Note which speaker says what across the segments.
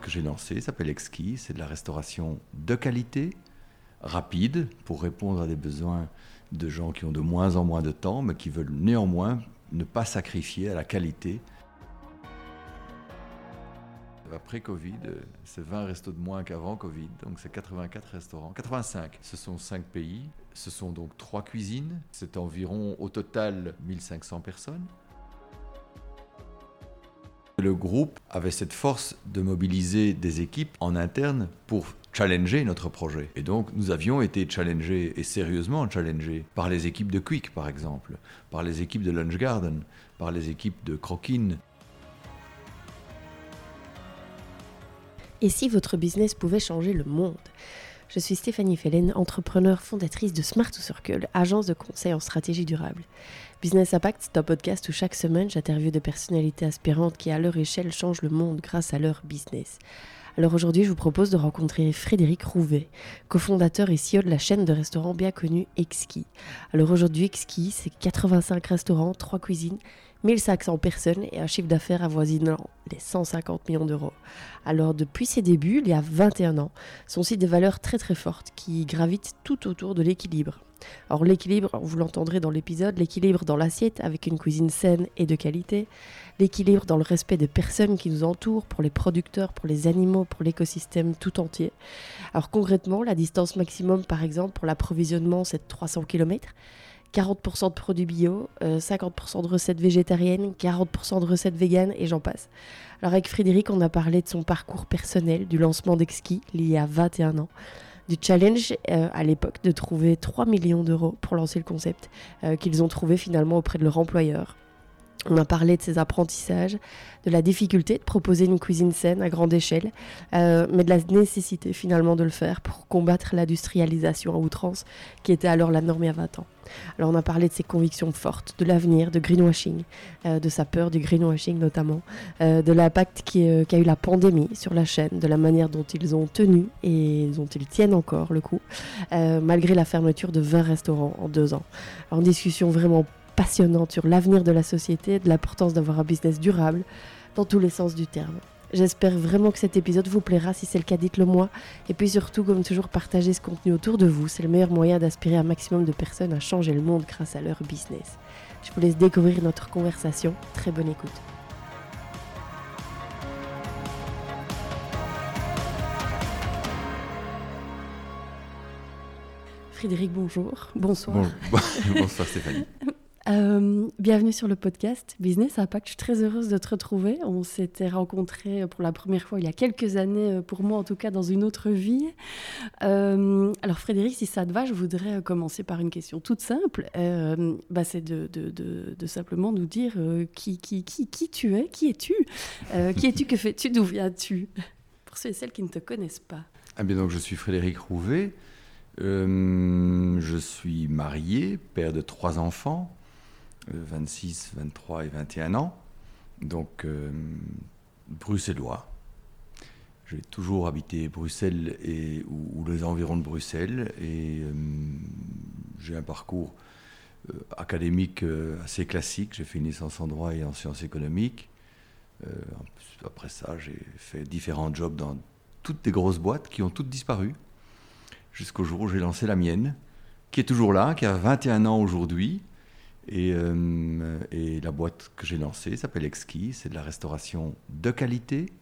Speaker 1: que j'ai lancée s'appelle Exquis. C'est de la restauration de qualité, rapide, pour répondre à des besoins de gens qui ont de moins en moins de temps, mais qui veulent néanmoins ne pas sacrifier à la qualité. Après Covid, c'est 20 restos de moins qu'avant Covid, donc c'est 84 restaurants. 85, ce sont 5 pays, ce sont donc 3 cuisines, c'est environ au total 1500 personnes. Le groupe avait cette force de mobiliser des équipes en interne pour challenger notre projet. Et donc nous avions été challengés, et sérieusement challengés, par les équipes de Quick par exemple, par les équipes de Lunch Garden, par les équipes de Croquin.
Speaker 2: Et si votre business pouvait changer le monde? Je suis Stéphanie Fellen, entrepreneur fondatrice de Smart to Circle, agence de conseil en stratégie durable. Business Impact, c'est un podcast où chaque semaine j'interviewe des personnalités aspirantes qui, à leur échelle, changent le monde grâce à leur business. Alors aujourd'hui, je vous propose de rencontrer Frédéric Rouvet, cofondateur et CEO de la chaîne de restaurants bien connue Exquis. Alors aujourd'hui, Exquis, c'est 85 restaurants, 3 cuisines, 1500 personnes et un chiffre d'affaires avoisinant les 150 millions d'euros. Alors depuis ses débuts, il y a 21 ans, sont aussi des valeurs très très fortes qui gravitent tout autour de l'équilibre. Alors l'équilibre, vous l'entendrez dans l'épisode, l'équilibre dans l'assiette avec une cuisine saine et de qualité, l'équilibre dans le respect des personnes qui nous entourent, pour les producteurs, pour les animaux, pour l'écosystème tout entier. Alors concrètement, la distance maximum par exemple pour l'approvisionnement c'est 300 km. 40% de produits bio, 50% euh, de recettes végétariennes, 40% de recettes véganes et j'en passe. Alors avec Frédéric, on a parlé de son parcours personnel, du lancement d'Exki, il y a 21 ans du challenge euh, à l'époque de trouver 3 millions d'euros pour lancer le concept euh, qu'ils ont trouvé finalement auprès de leur employeur. On a parlé de ses apprentissages, de la difficulté de proposer une cuisine saine à grande échelle, euh, mais de la nécessité finalement de le faire pour combattre l'industrialisation à outrance qui était alors la norme il y a 20 ans. Alors on a parlé de ses convictions fortes, de l'avenir, de greenwashing, euh, de sa peur du greenwashing notamment, euh, de l'impact qu'a eu la pandémie sur la chaîne, de la manière dont ils ont tenu et dont ils tiennent encore le coup, malgré la fermeture de 20 restaurants en deux ans. Alors, en discussion vraiment passionnante sur l'avenir de la société, de l'importance d'avoir un business durable, dans tous les sens du terme. J'espère vraiment que cet épisode vous plaira. Si c'est le cas, dites-le moi. Et puis surtout, comme toujours, partagez ce contenu autour de vous. C'est le meilleur moyen d'aspirer un maximum de personnes à changer le monde grâce à leur business. Je vous laisse découvrir notre conversation. Très bonne écoute. Frédéric, bonjour. Bonsoir.
Speaker 1: bonsoir Stéphanie.
Speaker 2: Euh, bienvenue sur le podcast Business Impact. Je suis très heureuse de te retrouver. On s'était rencontrés pour la première fois il y a quelques années, euh, pour moi en tout cas, dans une autre vie. Euh, alors Frédéric, si ça te va, je voudrais commencer par une question toute simple. bah, C'est de, de, de, simplement nous dire qui, qui, qui, qui, tu es, qui es-tu Qui es-tu, que fais-tu, d'où viens-tu? Pour ceux et celles qui ne te connaissent pas.
Speaker 1: Ah bien donc je suis Frédéric Rouvet. je suis marié, père de trois enfants. 26, 23 et 21 ans, donc euh, bruxellois. J'ai toujours habité Bruxelles et, ou, les environs de Bruxelles et euh, j'ai un parcours euh, académique assez classique. J'ai fait une licence en droit et en sciences économiques. après ça, j'ai fait différents jobs dans toutes des grosses boîtes qui ont toutes disparu jusqu'au jour où j'ai lancé la mienne, qui est toujours là, qui a 21 ans aujourd'hui euh, et, la boîte que j'ai lancée s'appelle Exquis. C'est de la restauration de qualité,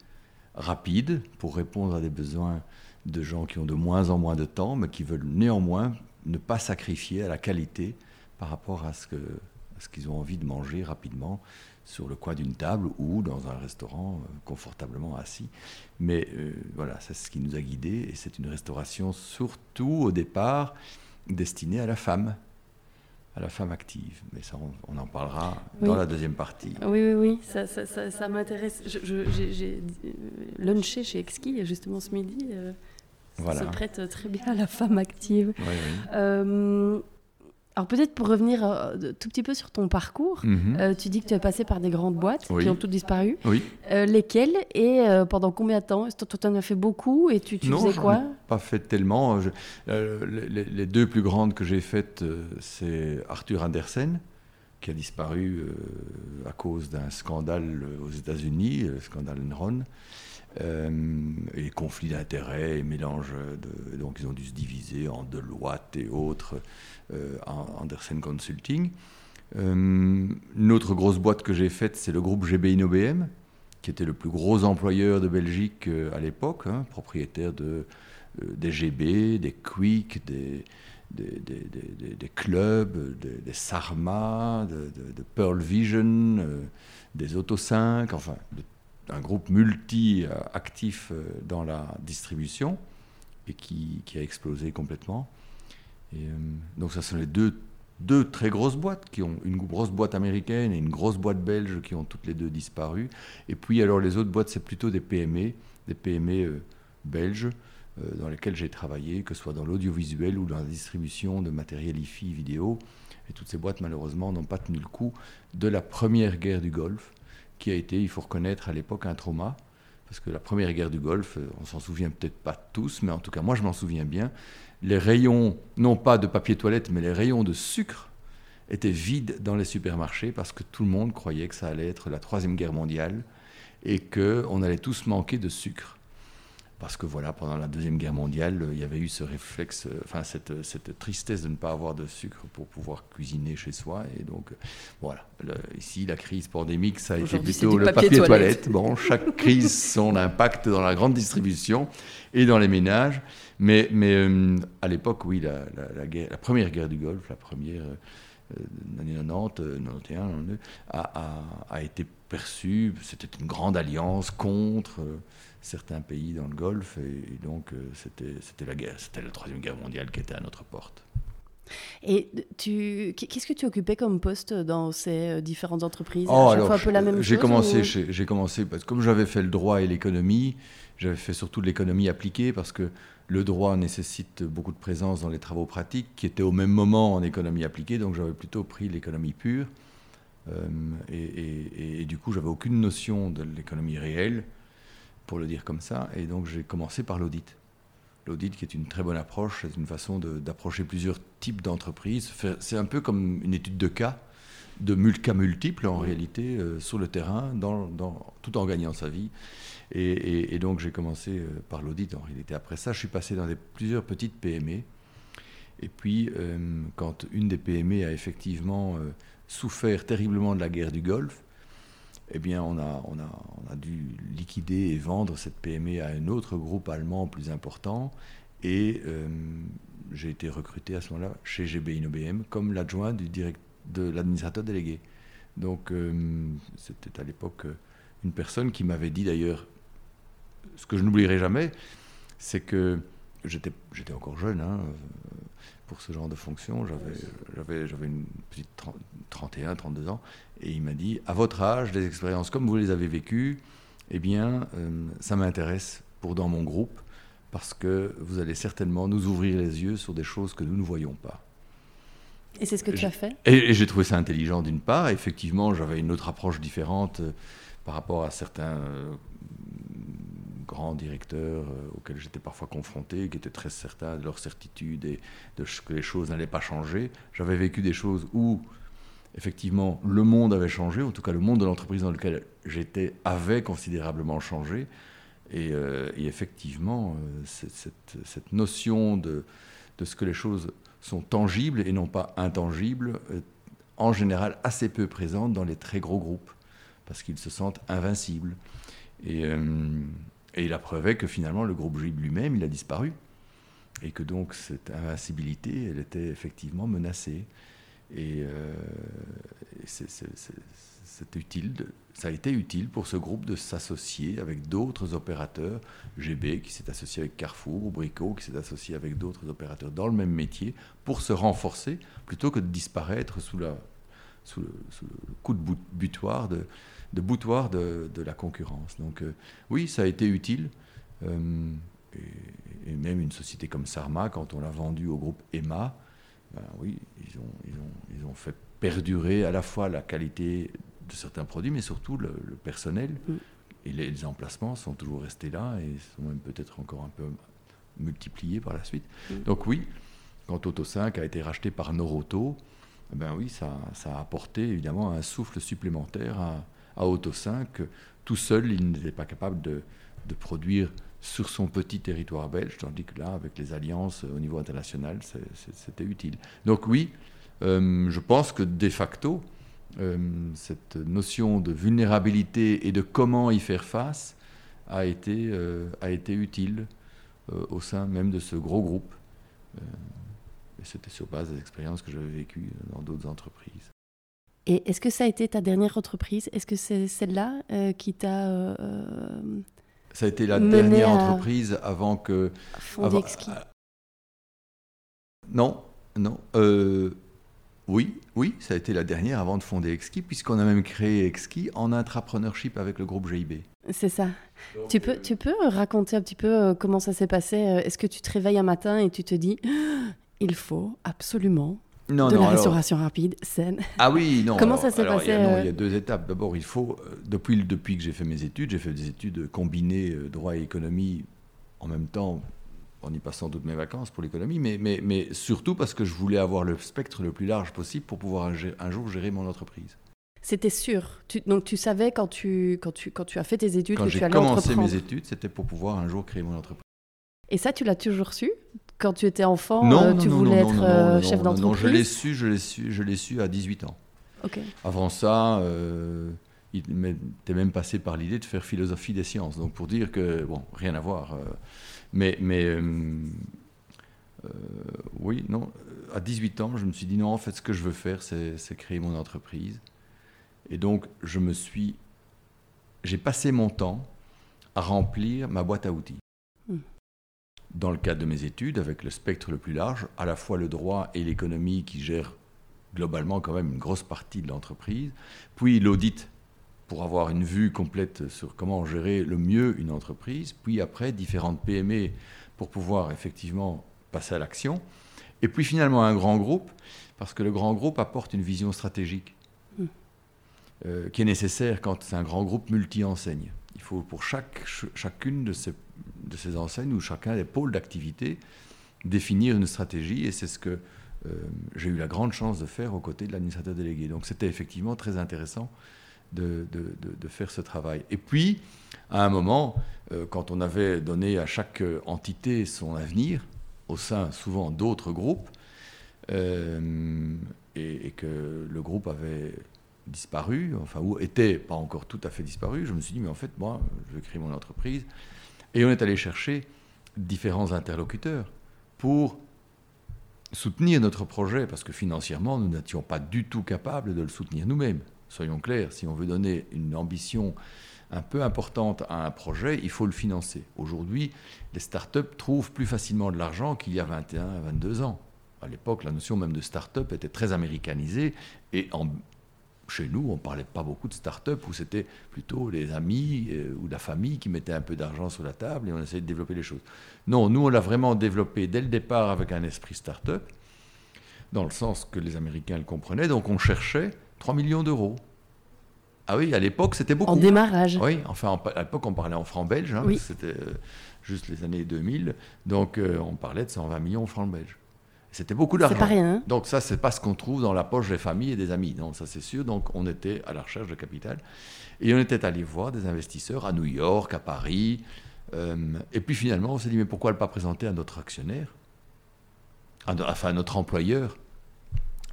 Speaker 1: rapide, pour répondre à des besoins de gens qui ont de moins en moins de temps, mais qui veulent néanmoins ne pas sacrifier à la qualité par rapport à ce, qu'ils ont envie de manger rapidement sur le coin d'une table ou dans un restaurant euh, confortablement assis. Mais euh, voilà, c'est ce qui nous a guidés et c'est une restauration surtout au départ destinée à la femme à la femme active. Mais ça, on, en parlera dans la deuxième partie.
Speaker 2: Oui, oui, oui, ça, ça, ça, m'intéresse. J'ai lunché chez Exki justement ce midi. Euh, voilà. Ça se prête très bien à la femme active. Oui, oui. Euh, alors peut-être pour revenir euh, tout petit peu sur ton parcours, mhm. euh, tu dis que tu es passé par des grandes boîtes qui ont toutes disparu.
Speaker 1: Oui.
Speaker 2: Euh, lesquelles et pendant combien de temps? Toi, tu en as fait beaucoup et tu, tu
Speaker 1: non,
Speaker 2: faisais quoi?
Speaker 1: pas fait tellement. les, deux plus grandes que j'ai faites, c'est Arthur Andersen, qui a disparu à cause d'un scandale aux États-Unis, le scandale Enron. et conflits d'intérêts et mélange de. Donc, ils ont dû se diviser en Deloitte et autres, Andersen Consulting. une autre grosse boîte que j'ai faite, c'est le groupe GB InnoBM, qui était le plus gros employeur de Belgique à l'époque, hein, propriétaire de, des GB, des Quick, des, des, des, des, clubs, des, Sarma, de, Pearl Vision, euh, des Auto 5, enfin un groupe multi-actif euh, dans la distribution et qui a explosé complètement. Euh, donc ça sont les deux, très grosses boîtes qui ont une grosse boîte américaine et une grosse boîte belge qui ont toutes les deux disparu. Et puis alors les autres boîtes c'est plutôt des PME, des PME belges euh, dans lesquels j'ai travaillé, que ce soit dans l'audiovisuel ou dans la distribution de matériel IFI vidéo. Et toutes ces boîtes, malheureusement, n'ont pas tenu le coup de la première guerre du Golfe, qui a été, il faut reconnaître, à l'époque un trauma. Parce que la première guerre du Golfe, euh, on s'en souvient peut-être pas tous, mais en tout cas, moi, je m'en souviens bien. Les rayons, non pas de papier toilette, mais les rayons de sucre étaient vides dans les supermarchés parce que tout le monde croyait que ça allait être la troisième guerre mondiale et qu'on allait tous manquer de sucre parce que voilà, pendant la Deuxième Guerre mondiale, il y avait eu ce réflexe, euh, enfin cette, cette tristesse de ne pas avoir de sucre pour pouvoir cuisiner chez soi. Et donc, voilà, ici, la crise pandémique, ça a été plutôt le papier, toilette. Bon, chaque crise, son impact dans la grande distribution et dans les ménages. Mais, mais euh, à l'époque, oui, la, la, guerre, la, première guerre du Golfe, la première, euh, l'année 90, 91, a, a, a, été perçue, c'était une grande alliance contre certains pays dans le Golfe. Et, donc, euh, c'était la guerre, c'était la Troisième Guerre mondiale qui était à notre porte.
Speaker 3: Et tu, qu'est-ce que tu occupais comme poste dans ces euh, différentes entreprises? Oh,
Speaker 1: à un peu la même J'ai commencé, j'ai commencé parce que comme j'avais fait le droit et l'économie, j'avais fait surtout de l'économie appliquée parce que le droit nécessite beaucoup de présence dans les travaux pratiques qui étaient au même moment en économie appliquée, donc j'avais plutôt pris l'économie pure. Euh, et, et, et, du coup, j'avais aucune notion de l'économie réelle pour le dire comme ça. Et donc j'ai commencé par l'audit. L'audit qui est une très bonne approche, c'est une façon d'approcher plusieurs types d'entreprises. C'est un peu comme une étude de cas, de cas multiples en réalité, euh, sur le terrain, dans, dans, tout en gagnant sa vie. Et, donc j'ai commencé euh, par l'audit en réalité. Après ça, je suis passé dans des, plusieurs petites PME. Et puis, euh, quand une des PME a effectivement souffert terriblement de la guerre du Golfe, eh bien, on a, on, a, on a dû liquider et vendre cette PME à un autre groupe allemand plus important. Et euh, j'ai été recruté à ce moment-là chez GB comme l'adjoint du direct, de l'administrateur délégué. Donc, euh, c'était à l'époque euh, une personne qui m'avait dit d'ailleurs, ce que je n'oublierai jamais, c'est que j'étais, j'étais encore jeune, hein, pour ce genre de fonction. J'avais, une petite 31, 32 ans. Et il m'a dit, à votre âge, des expériences comme vous les avez vécues, eh bien, euh, ça m'intéresse pour dans mon groupe, parce que vous allez certainement nous ouvrir les yeux sur des choses que nous ne voyons pas.
Speaker 3: Et c'est ce que tu as fait?
Speaker 1: Et, j'ai trouvé ça intelligent d'une part. Effectivement, j'avais une autre approche différente euh, par rapport à certains euh, grands directeurs euh, auxquels j'étais parfois confronté, qui étaient très certains de leur certitude et de que les choses n'allaient pas changer. J'avais vécu des choses où, effectivement, le monde avait changé, en tout cas le monde de l'entreprise dans lequel j'étais avait considérablement changé. Et, euh, effectivement, euh, cette, notion de, ce que les choses sont tangibles et non pas intangibles, en général assez peu présente dans les très gros groupes, parce qu'ils se sentent invincibles. Et, et il a prouvé que finalement, le groupe GIB lui-même, il a disparu. Et que donc, cette invincibilité, elle était effectivement menacée. Et, euh, utile, ça a été utile pour ce groupe de s'associer avec d'autres opérateurs, GB qui s'est associé avec Carrefour, ou Brico qui s'est associé avec d'autres opérateurs dans le même métier, pour se renforcer, plutôt que de disparaître sous, le, sous le coup de butoir de, de boutoir de, la concurrence. Donc euh, oui, ça a été utile. Euh, et, même une société comme Sarma, quand on l'a vendue au groupe EMA, ben oui, ils ont, ils, ont, ils ont, fait perdurer à la fois la qualité de certains produits, mais surtout le, personnel. Mm. Et les, emplacements sont toujours restés là et sont même peut-être encore un peu multipliés par la suite. Mm. Donc oui, quand Auto 5 a été racheté par Noroto, ben oui, ça, ça, a apporté évidemment un souffle supplémentaire à, à Auto 5. Tout seul, il n'était pas capable de, produire sur son petit territoire belge, tandis que là, avec les alliances au niveau international, c'était utile. Donc oui, euh, je pense que de facto, euh, cette notion de vulnérabilité et de comment y faire face a été, euh, a été utile au sein même de ce gros groupe. c'était sur base des expériences que j'avais vécues dans d'autres entreprises.
Speaker 3: Et est-ce que ça a été ta dernière entreprise? Est-ce que c'est celle-là qui t'a
Speaker 1: ça a été la dernière entreprise avant que.
Speaker 3: Fondé.
Speaker 1: Non, non. Euh, oui, oui, ça a été la dernière avant de fonder Exki, puisqu'on a même créé Exki en intrapreneurship avec le groupe GIB.
Speaker 3: C'est ça. tu, peux, tu peux raconter un petit peu euh, comment ça s'est passé? Est-ce que tu te réveilles un matin et tu te dis il faut absolument
Speaker 1: non,
Speaker 3: de
Speaker 1: la
Speaker 3: restauration rapide, saine.
Speaker 1: Ah oui, non.
Speaker 3: Comment ça s'est passé
Speaker 1: il y, a, non, il y a deux étapes. D'abord, il faut, euh, depuis, depuis que j'ai fait mes études, j'ai fait des études combinées euh, droit et économie en même temps, en y passant toutes mes vacances pour l'économie, mais, mais, mais surtout parce que je voulais avoir le spectre le plus large possible pour pouvoir un, jour gérer mon entreprise.
Speaker 3: C'était sûr. donc tu savais quand tu, quand, tu, quand tu as fait tes études
Speaker 1: quand
Speaker 3: que tu allais
Speaker 1: Quand j'ai commencé mes études, c'était pour pouvoir un jour créer mon entreprise.
Speaker 3: Et ça, tu l'as toujours su? Quand tu étais enfant, euh, tu voulais être euh, chef d'entreprise Non,
Speaker 1: je l'ai su, je l'ai su, je l'ai su à 18 ans. Avant ça, euh, il m'était même passé par l'idée de faire philosophie des sciences. Donc pour dire que, bon, rien à voir. mais, mais oui, non, à 18 ans, je me suis dit non, en fait, ce que je veux faire, c'est créer mon entreprise. Et donc, je me suis. J'ai passé mon temps à remplir ma boîte à outils dans le cadre de mes études, avec le spectre le plus large, à la fois le droit et l'économie qui gèrent globalement quand même une grosse partie de l'entreprise, puis l'audit pour avoir une vue complète sur comment gérer le mieux une entreprise, puis après différentes PME pour pouvoir effectivement passer à l'action, et puis finalement un grand groupe, parce que le grand groupe apporte une vision stratégique hmm. euh, qui est nécessaire quand c'est un grand groupe multi-enseigne. Il faut pour chaque, chacune de ces de ces enseignes ou chacun des pôles d'activité définir une stratégie et c'est ce que euh, j'ai eu la grande chance de faire aux côtés de l'administrateur délégué. Donc c'était effectivement très intéressant de, de, faire ce travail. Et puis, à un moment, euh, quand on avait donné à chaque entité son avenir, au sein souvent d'autres groupes, euh, et, et, que le groupe avait disparu, enfin, ou était pas encore tout à fait disparu, je me suis dit, mais en fait, moi, je vais créer mon entreprise. Et on est allé chercher différents interlocuteurs pour soutenir notre projet, parce que financièrement, nous n'étions pas du tout capables de le soutenir nous-mêmes. Soyons clairs, si on veut donner une ambition un peu importante à un projet, il faut le financer. Aujourd'hui, les startups trouvent plus facilement de l'argent qu'il y a 21 à 22 ans. À l'époque, la notion même de start-up était très américanisée et en chez nous, on ne parlait pas beaucoup de start-up, où c'était plutôt les amis euh, ou la famille qui mettaient un peu d'argent sur la table et on essayait de développer les choses. Non, nous, on l'a vraiment développé dès le départ avec un esprit start-up, dans le sens que les Américains le comprenaient, donc on cherchait 3 millions d'euros. Ah oui, à l'époque, c'était beaucoup.
Speaker 3: En démarrage.
Speaker 1: Oui, enfin, à l'époque, on parlait en francs belges, hein, c'était euh, juste les années 2000, donc euh, on parlait de 120 millions en francs belges. C'était beaucoup d'argent.
Speaker 3: C'est pas rien. Hein.
Speaker 1: Donc ça, c'est pas ce qu'on trouve dans la poche des familles et des amis. Non, ça c'est sûr. Donc on était à la recherche de capital. Et on était allé voir des investisseurs à New York, à Paris. Euh, et puis finalement, on s'est dit, mais pourquoi ne pas présenter à notre actionnaire? Enfin, à notre employeur.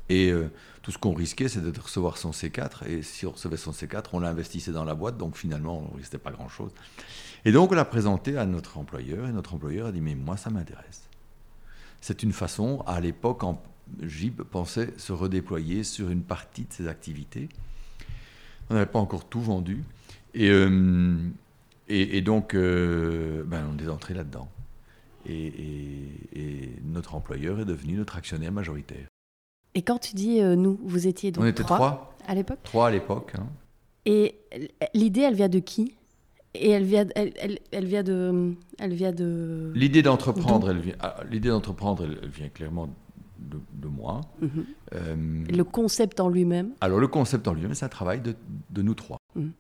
Speaker 1: Et euh, tout ce qu'on risquait, c'était de recevoir son C4. Et si on recevait son C4, on l'investissait dans la boîte. Donc finalement, on ne risquait pas grand-chose. Et donc on l'a présenté à notre employeur. Et notre employeur a dit, mais moi, ça m'intéresse. C'est une façon, à l'époque, JIB pensait se redéployer sur une partie de ses activités. On n'avait pas encore tout vendu. Et, euh, et, donc, euh, ben, on est entré là-dedans. Et, notre employeur est devenu notre actionnaire majoritaire.
Speaker 3: Et quand tu dis euh, nous, vous étiez donc
Speaker 1: On était trois,
Speaker 3: à l'époque
Speaker 1: Trois à l'époque. Hein.
Speaker 3: Et l'idée, elle vient de qui? Et elle vient, elle, elle, elle, vient de, elle vient de.
Speaker 1: L'idée d'entreprendre, elle vient, ah, l'idée d'entreprendre, elle, vient clairement de, de moi.
Speaker 3: Mhm. Euh, le concept en lui-même.
Speaker 1: Alors le concept en lui-même, c'est un travail de, de nous trois.
Speaker 3: Mhm.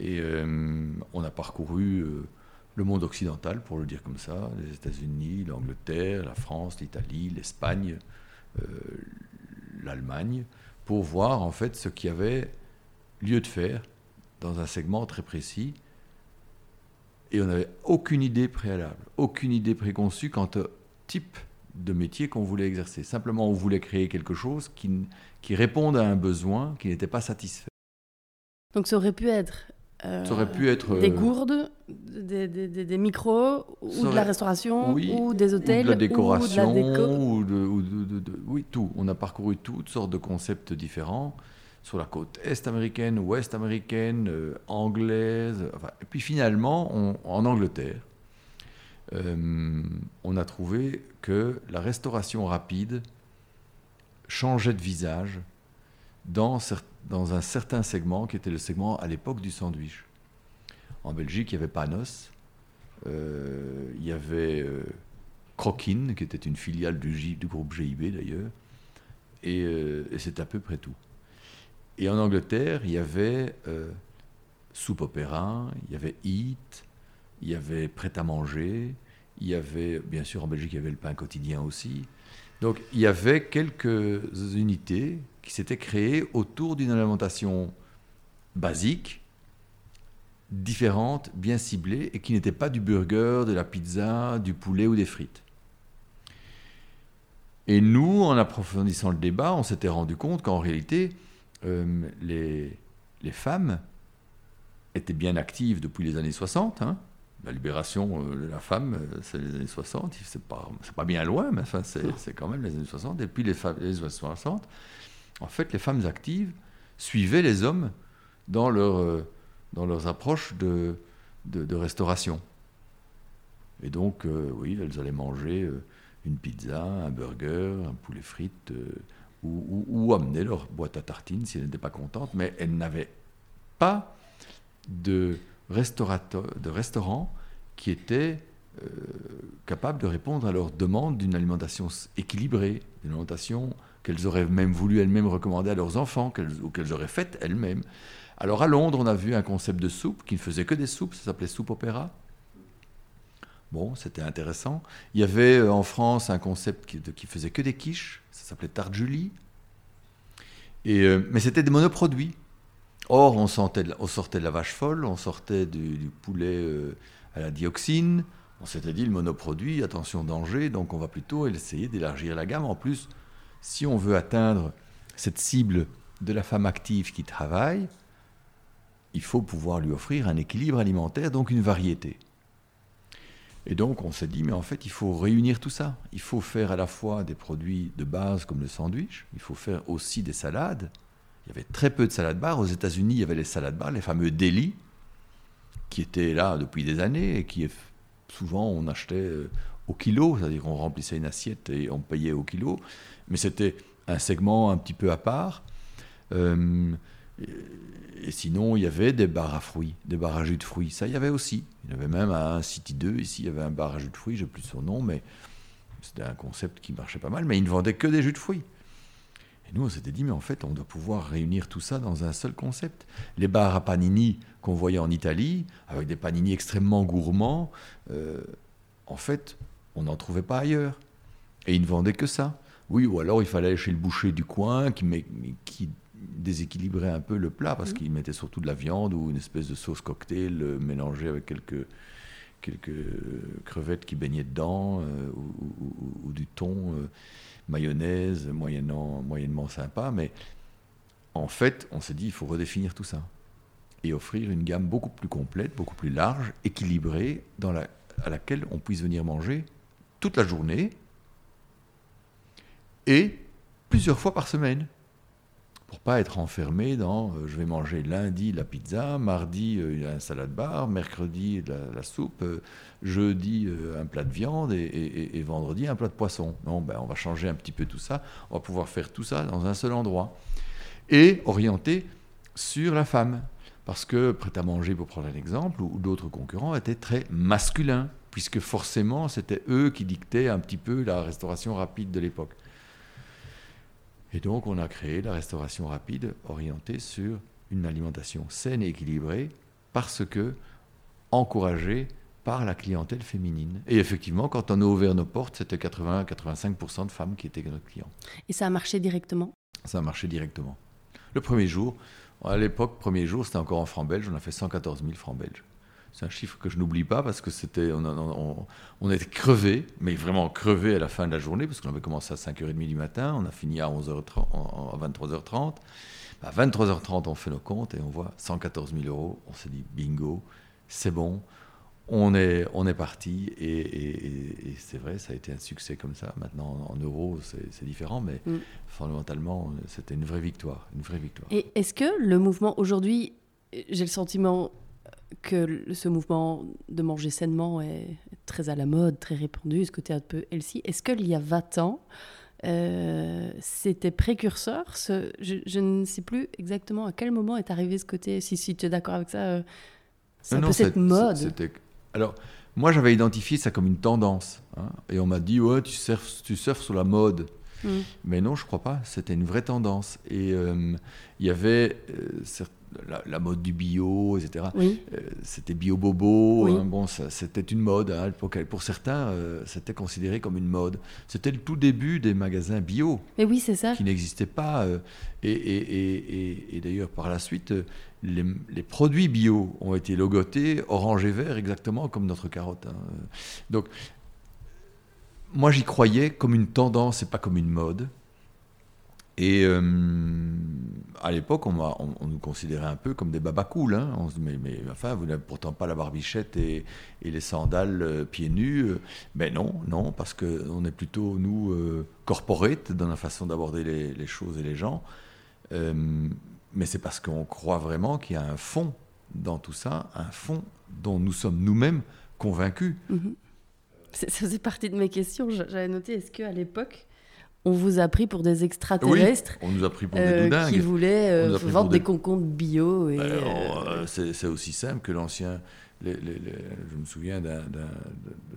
Speaker 1: Et euh, on a parcouru euh, le monde occidental, pour le dire comme ça, les États-Unis, l'Angleterre, la France, l'Italie, l'Espagne, l'Allemagne, pour voir en fait ce qu'il y avait lieu de faire dans un segment très précis Et on n'avait aucune idée préalable, aucune idée préconçue quant au type de métier qu'on voulait exercer. Simplement, on voulait créer quelque chose qui, qui réponde à un besoin qui n'était pas satisfait.
Speaker 3: Donc ça aurait pu être
Speaker 1: euh, ça aurait pu être
Speaker 3: des euh, gourdes, des, des, des, micros, ou de la restauration, ou des hôtels,
Speaker 1: ou de la décoration, ou de, ou de, oui tout. On a parcouru toutes sortes de concepts différents sur la côte est américaine, ouest américaine, euh, anglaise. et puis finalement, en Angleterre, on a trouvé que la restauration rapide changeait de visage dans un certain segment qui était le segment à l'époque du sandwich. En Belgique, il y avait Panos, euh, il y avait euh, Croquin, qui était une filiale du, groupe GIB d'ailleurs, euh, et, c'est à peu près tout. Et en Angleterre, il y avait Soupe Opéra, il y avait Eat, il y avait Prêt à manger, il y avait, bien sûr en Belgique, il y avait le pain quotidien aussi. Donc il y avait quelques unités qui s'était créé autour d'une alimentation basique, différente, bien ciblée, et qui n'était pas du burger, de la pizza, du poulet ou des frites. Et nous, en approfondissant le débat, on s'était rendu compte qu'en réalité, euh, les, les, femmes étaient bien actives depuis les années 60. Hein. La libération euh, de la femme, euh, c'est les années 60, c'est pas, pas bien loin, mais enfin, c'est quand même les années 60. Et puis les, les années 60, en fait, les femmes actives suivaient les hommes dans, leur, dans leurs approches de, de, restauration. Et donc, euh, oui, elles allaient manger euh, une pizza, un burger, un poulet frites, ou, amener leur boîte à tartines si elles n'étaient pas contentes, mais elles n'avaient pas de, de restaurant qui était capable de répondre à leurs demandes d'une alimentation équilibrée, d'une alimentation qu'elles auraient même voulu elles-mêmes recommander à leurs enfants, ou qu'elles auraient faites elles-mêmes. Alors à Londres, on a vu un concept de soupe qui ne faisait que des soupes, ça s'appelait soupe opéra. Bon, c'était intéressant. Il y avait euh, en France un concept qui, qui faisait que des quiches, ça s'appelait tarte Julie. Et, euh, mais c'était des monoproduits. Or, on, sortait de la vache folle, on sortait du, poulet euh, à la dioxine. On s'était dit, le monoproduit, attention danger, donc on va plutôt essayer d'élargir la gamme. En plus, si on veut atteindre cette cible de la femme active qui travaille, il faut pouvoir lui offrir un équilibre alimentaire, donc une variété. Et donc on s'est dit, mais en fait, il faut réunir tout ça. Il faut faire à la fois des produits de base comme le sandwich, il faut faire aussi des salades. Il y avait très peu de salades bars. Aux États-Unis, il y avait les salades bars, les fameux deli, qui étaient là depuis des années et qui souvent on achetait euh, au kilo, c'est-à-dire qu'on remplissait une assiette et on payait au kilo mais c'était un segment un petit peu à part. Euh, et sinon, il y avait des bars à fruits, des bars à jus de fruits. Ça, il y avait aussi. Il y avait même un City 2, ici, il y avait un bar à jus de fruits, je n'ai plus son nom, mais c'était un concept qui marchait pas mal, mais ils ne vendaient que des jus de fruits. Et nous, on s'était dit, mais en fait, on doit pouvoir réunir tout ça dans un seul concept. Les bars à panini qu'on voyait en Italie, avec des panini extrêmement gourmands, euh, en fait, on n'en trouvait pas ailleurs. Et ils ne vendaient que ça. Oui, ou alors il fallait aller chez le boucher du coin qui, qui déséquilibrait un peu le plat parce mmh. qu'il mettait surtout de la viande ou une espèce de sauce cocktail euh, mélangée avec quelques, quelques crevettes qui baignaient dedans euh, ou, du thon, euh, mayonnaise, moyennant, moyennement sympa. Mais en fait, on s'est dit il faut redéfinir tout ça et offrir une gamme beaucoup plus complète, beaucoup plus large, équilibrée, dans la, à laquelle on puisse venir manger toute la journée et plusieurs fois par semaine pour pas être enfermé dans euh, je vais manger lundi la pizza, mardi euh, un salade bar, mercredi la, soupe, euh, jeudi un plat de viande et, vendredi un plat de poisson. Non, ben, on va changer un petit peu tout ça, on va pouvoir faire tout ça dans un seul endroit et orienter sur la femme. Parce que Prêt à manger, pour prendre un exemple, ou d'autres concurrents étaient très masculins, puisque forcément c'était eux qui dictaient un petit peu la restauration rapide de l'époque. Et donc, on a créé la restauration rapide orientée sur une alimentation saine et équilibrée parce que encouragée par la clientèle féminine. Et effectivement, quand on a ouvert nos portes, c'était 80-85% de femmes qui étaient nos clients.
Speaker 3: Et ça a marché directement?
Speaker 1: Ça a marché directement. Le premier jour, à l'époque, premier jour, c'était encore en francs belges, on a fait 114 000 francs belges C'est un chiffre que je n'oublie pas parce que c'était, on, on, était crevé, mais vraiment crevé à la fin de la journée parce qu'on avait commencé à 5h30 du matin, on a fini à 11h30, à 23h30. À 23h30, on fait nos comptes et on voit 114 000 euros. On s'est dit bingo, c'est bon, on est, on est parti et, c'est vrai, ça a été un succès comme ça. Maintenant, en euros, c'est différent, mais mm. fondamentalement, c'était une vraie victoire, une vraie victoire.
Speaker 3: Et est-ce que le mouvement aujourd'hui, j'ai le sentiment que ce mouvement de manger sainement est très à la mode, très répandu, ce côté un peu healthy? Est-ce qu'il y a 20 ans, euh, c'était précurseur? Je, ne sais plus exactement à quel moment est arrivé ce côté, si, si tu es d'accord avec ça, euh, c'est un peu cette mode.
Speaker 1: Alors, moi j'avais identifié ça comme une tendance. Hein, et on m'a dit, ouais, tu surfes, tu surfes sur la mode. Mm. Mais non, je crois pas. C'était une vraie tendance. Et euh, il y avait la, mode du bio, etc. Euh, c'était bio bobo. Hein, bon, c'était une mode. Hein, pour, certains, euh, c'était considéré comme une mode. C'était le tout début des magasins bio.
Speaker 3: Mais oui, c'est ça.
Speaker 1: Qui n'existaient pas. Euh, et, d'ailleurs, par la suite, les, produits bio ont été logotés orange et vert, exactement comme notre carotte. Hein. Donc, moi, j'y croyais comme une tendance et pas comme une mode. Et euh, à l'époque, on, nous considérait un peu comme des babacools. Hein. On se dit, mais, enfin, vous n'avez pourtant pas la barbichette et, les sandales euh, pieds nus. Mais non, non, parce qu'on est plutôt, nous, euh, corporate dans la façon d'aborder les, les, choses et les gens. mais c'est parce qu'on croit vraiment qu'il y a un fond dans tout ça, un fond dont nous sommes nous-mêmes convaincus. Mm-hmm.
Speaker 3: Ça faisait partie de mes questions. J'avais noté, est-ce qu'à l'époque, on vous a pris pour des extraterrestres.
Speaker 1: on nous a pris pour des euh,
Speaker 3: Qui voulaient euh, vendre des, concombres bio. Et,
Speaker 1: ben, euh, c'est aussi simple que l'ancien. je me souviens d'un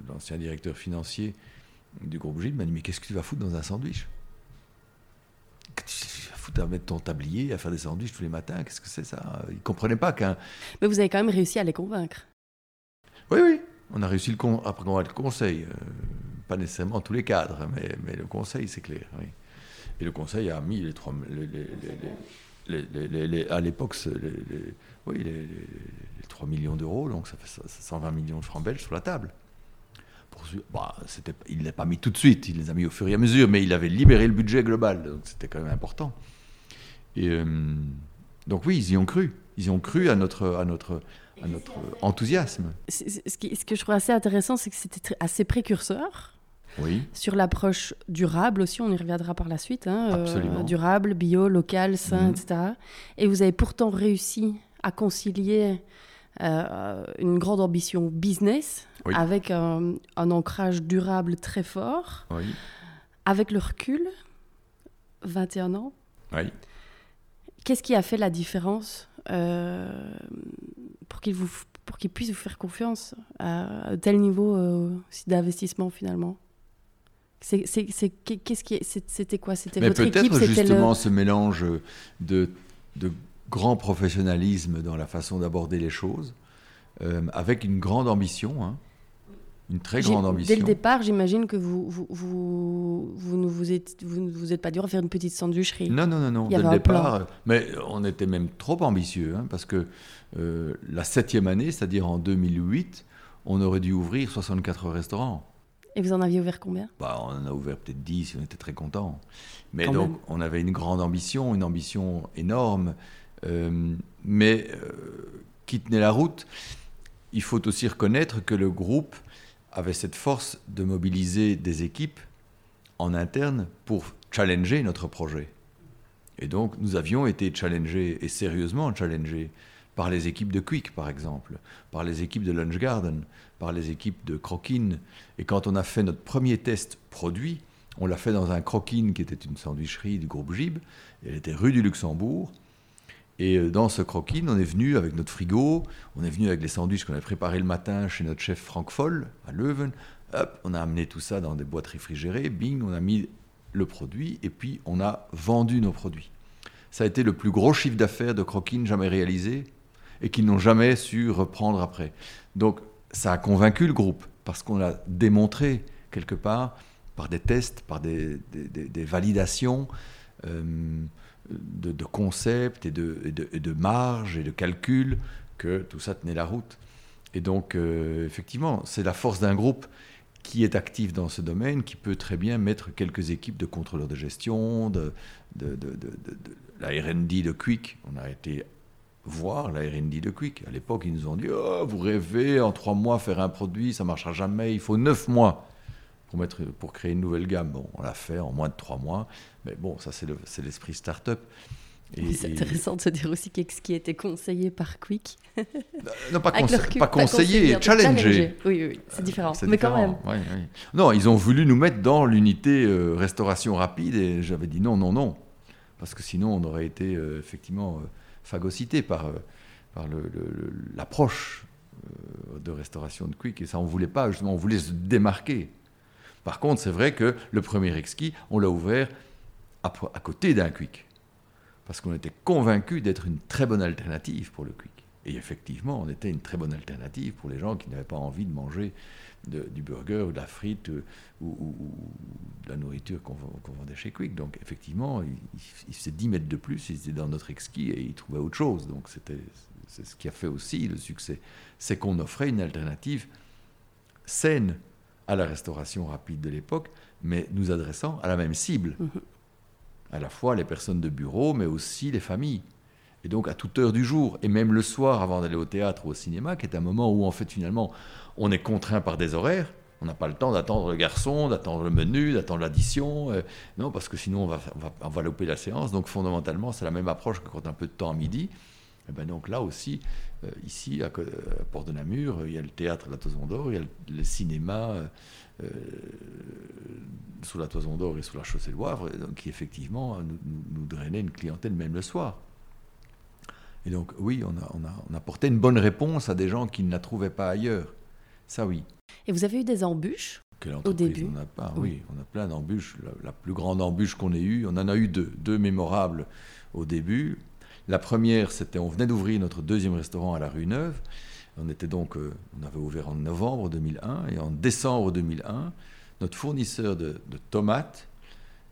Speaker 1: l'ancien directeur financier du groupe Gilles m'a dit Mais qu'est-ce que tu vas foutre dans un sandwich? Tu vas foutre à mettre ton tablier, à faire des sandwichs tous les matins? Qu'est-ce que c'est ça? Il ne comprenait pas qu'un.
Speaker 3: Mais vous avez quand même réussi à les convaincre.
Speaker 1: Oui, oui. On a réussi le con... le conseil pas nécessairement tous les cadres, mais, le Conseil, c'est clair. Et le Conseil a mis les trois. À l'époque, oui, les, 3 millions d'euros, donc ça fait 120 millions de francs belges sur la table. Bah, il ne l'a pas mis tout de suite, il les a mis au fur et à mesure, mais il avait libéré le budget global, donc c'était quand même important. Euh, donc oui, ils y ont cru. Ils y ont cru à notre, à notre enthousiasme.
Speaker 3: Ce, qui, ce que je trouve assez intéressant, c'est que c'était assez précurseur. Sur l'approche durable aussi, on y reviendra par la suite. Hein, euh, durable, bio, local, sain, mhm. etc. Et vous avez pourtant réussi à concilier euh, une grande ambition business avec un, ancrage durable très fort. Avec le recul, 21 ans. Qu'est-ce qui a fait la différence euh, pour qu'il vous pour qu'il puisse vous faire confiance à, tel niveau d'investissement finalement. C'est qu'est-ce qui c'était quoi? C'était votre équipe?
Speaker 1: Peut-être justement ce mélange de, de, grand professionnalisme dans la façon d'aborder les choses, euh, avec une grande ambition, hein, une très grande ambition.
Speaker 3: Dès le départ, j'imagine que vous vous, vous, vous, vous êtes, vous, vous êtes pas dur à faire une petite sandwicherie.
Speaker 1: Non, non, non, non. dès le départ, mais on était même trop ambitieux, hein, parce que euh, la septième année, c'est-à-dire en 2008, on aurait dû ouvrir 64 restaurants.
Speaker 3: Et vous en aviez ouvert combien?
Speaker 1: Bah, On en a ouvert peut-être 10, on était très contents. Mais donc, on avait une grande ambition, une ambition énorme, euh, mais euh, qui tenait la route. Il faut aussi reconnaître que le groupe avait cette force de mobiliser des équipes en interne pour challenger notre projet. Et donc, nous avions été challengés, et sérieusement challengés, par les équipes de Quick, par exemple, par les équipes de Lunch Garden, par les équipes de Croquin. Et quand on a fait notre premier test produit, on l'a fait dans un Croquin qui était une sandwicherie du groupe Gib. Elle était rue du Luxembourg. Et euh, dans ce Croquin, on est venu avec notre frigo, on est venu avec les sandwichs qu'on avait préparés le matin chez notre chef Frank Foll à Leuven. Hop, on a amené tout ça dans des boîtes réfrigérées, bing, on a mis le produit et puis on a vendu nos produits. Ça a été le plus gros chiffre d'affaires de Croquin jamais réalisé et qu'ils n'ont jamais su reprendre après. Donc ça a convaincu le groupe, parce qu'on a démontré quelque part, par des tests, par des, validations euh, de, concepts et de, et de, marge et de calcul, que tout ça tenait la route. Et donc, euh, effectivement, c'est la force d'un groupe qui est actif dans ce domaine, qui peut très bien mettre quelques équipes de contrôleurs de gestion, de, la R&D de Quick. On a été voir la R&D de Quick. À l'époque, ils nous ont dit oh, vous rêvez en trois mois faire un produit, ça marchera jamais. Il faut neuf mois pour créer une nouvelle gamme. Bon, on l'a fait en moins de trois mois, mais bon, ça c'est l'esprit start-up.
Speaker 3: C'est intéressant de se dire aussi qu'est-ce qui a été conseillé par Quick.
Speaker 1: non, pas, pas conseillé, challengé.
Speaker 3: Oui, oui, c'est différent. Mais quand même.
Speaker 1: Non, ils ont voulu nous mettre dans l'unité euh, restauration rapide et j'avais dit non, non, non. Parce que sinon, on aurait été euh, effectivement euh, phagocyté par, par l'approche de restauration de Quick. Et ça, on ne voulait pas, justement, on voulait se démarquer. Par contre, c'est vrai que le premier exquis, on l'a ouvert à, à côté d'un Quick parce qu'on était convaincus d'être une très bonne alternative pour le quick. Et effectivement, on était une très bonne alternative pour les gens qui n'avaient pas envie de manger du burger ou de la frite euh, ou, de la nourriture qu'on vendait chez Quick. Donc effectivement, il, il, faisait 10 mètres de plus, ils étaient dans notre exquis et ils trouvaient autre chose. Donc c'est ce qui a fait aussi le succès. C'est qu'on offrait une alternative saine à la restauration rapide de l'époque, mais nous adressant à la même cible. Mm-hmm à la fois les personnes de bureau, mais aussi les familles. Et donc à toute heure du jour, et même le soir avant d'aller au théâtre ou au cinéma, qui est un moment où en fait finalement on est contraint par des horaires. On n'a pas le temps d'attendre le garçon, d'attendre le menu, d'attendre l'addition. Euh, non, parce que sinon on va, on va, louper la séance. Donc fondamentalement, c'est la même approche que quand on un peu de temps à midi. Et ben donc là aussi, euh, ici, à, Port de Namur, il y a le théâtre La Toison d'Or, il y a le, cinéma euh, sous la Toison d'Or et sous la Chaussée de Wavre, qui effectivement nous, drainait une clientèle même le soir. Et donc oui, on a, on, a, on apporté une bonne réponse à des gens qui ne la trouvaient pas ailleurs. Ça oui.
Speaker 3: Et vous avez eu des embûches au début
Speaker 1: On n'a pas, oui. on a plein d'embûches. La, la, plus grande embûche qu'on ait eue, on en a eu deux, deux mémorables au début. La première, c'était on venait d'ouvrir notre deuxième restaurant à la rue Neuve. On était donc, euh, on avait ouvert en novembre 2001 et en décembre 2001, notre fournisseur de, tomates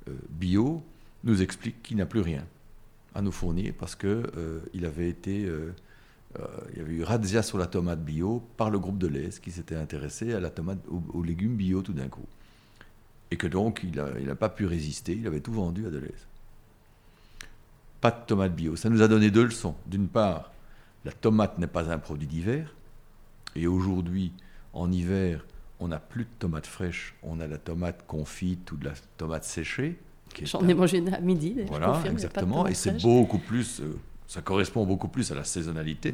Speaker 1: euh, bio nous explique qu'il n'a plus rien à nous fournir parce que euh, il avait été, il y avait eu razzia sur la tomate bio par le groupe de qui s'était intéressé à la tomate, aux, légumes bio tout d'un coup, et que donc il n'a pas pu résister. Il avait tout vendu à Deleuze pas de tomates bio. Ça nous a donné deux leçons. D'une part, la tomate n'est pas un produit d'hiver. Et aujourd'hui, en hiver, on n'a plus de tomates fraîches, on a la tomate confite ou de la tomate séchée.
Speaker 3: J'en ai mangé à midi.
Speaker 1: Voilà, exactement. Et c'est beaucoup plus, euh, ça correspond beaucoup plus à la saisonnalité.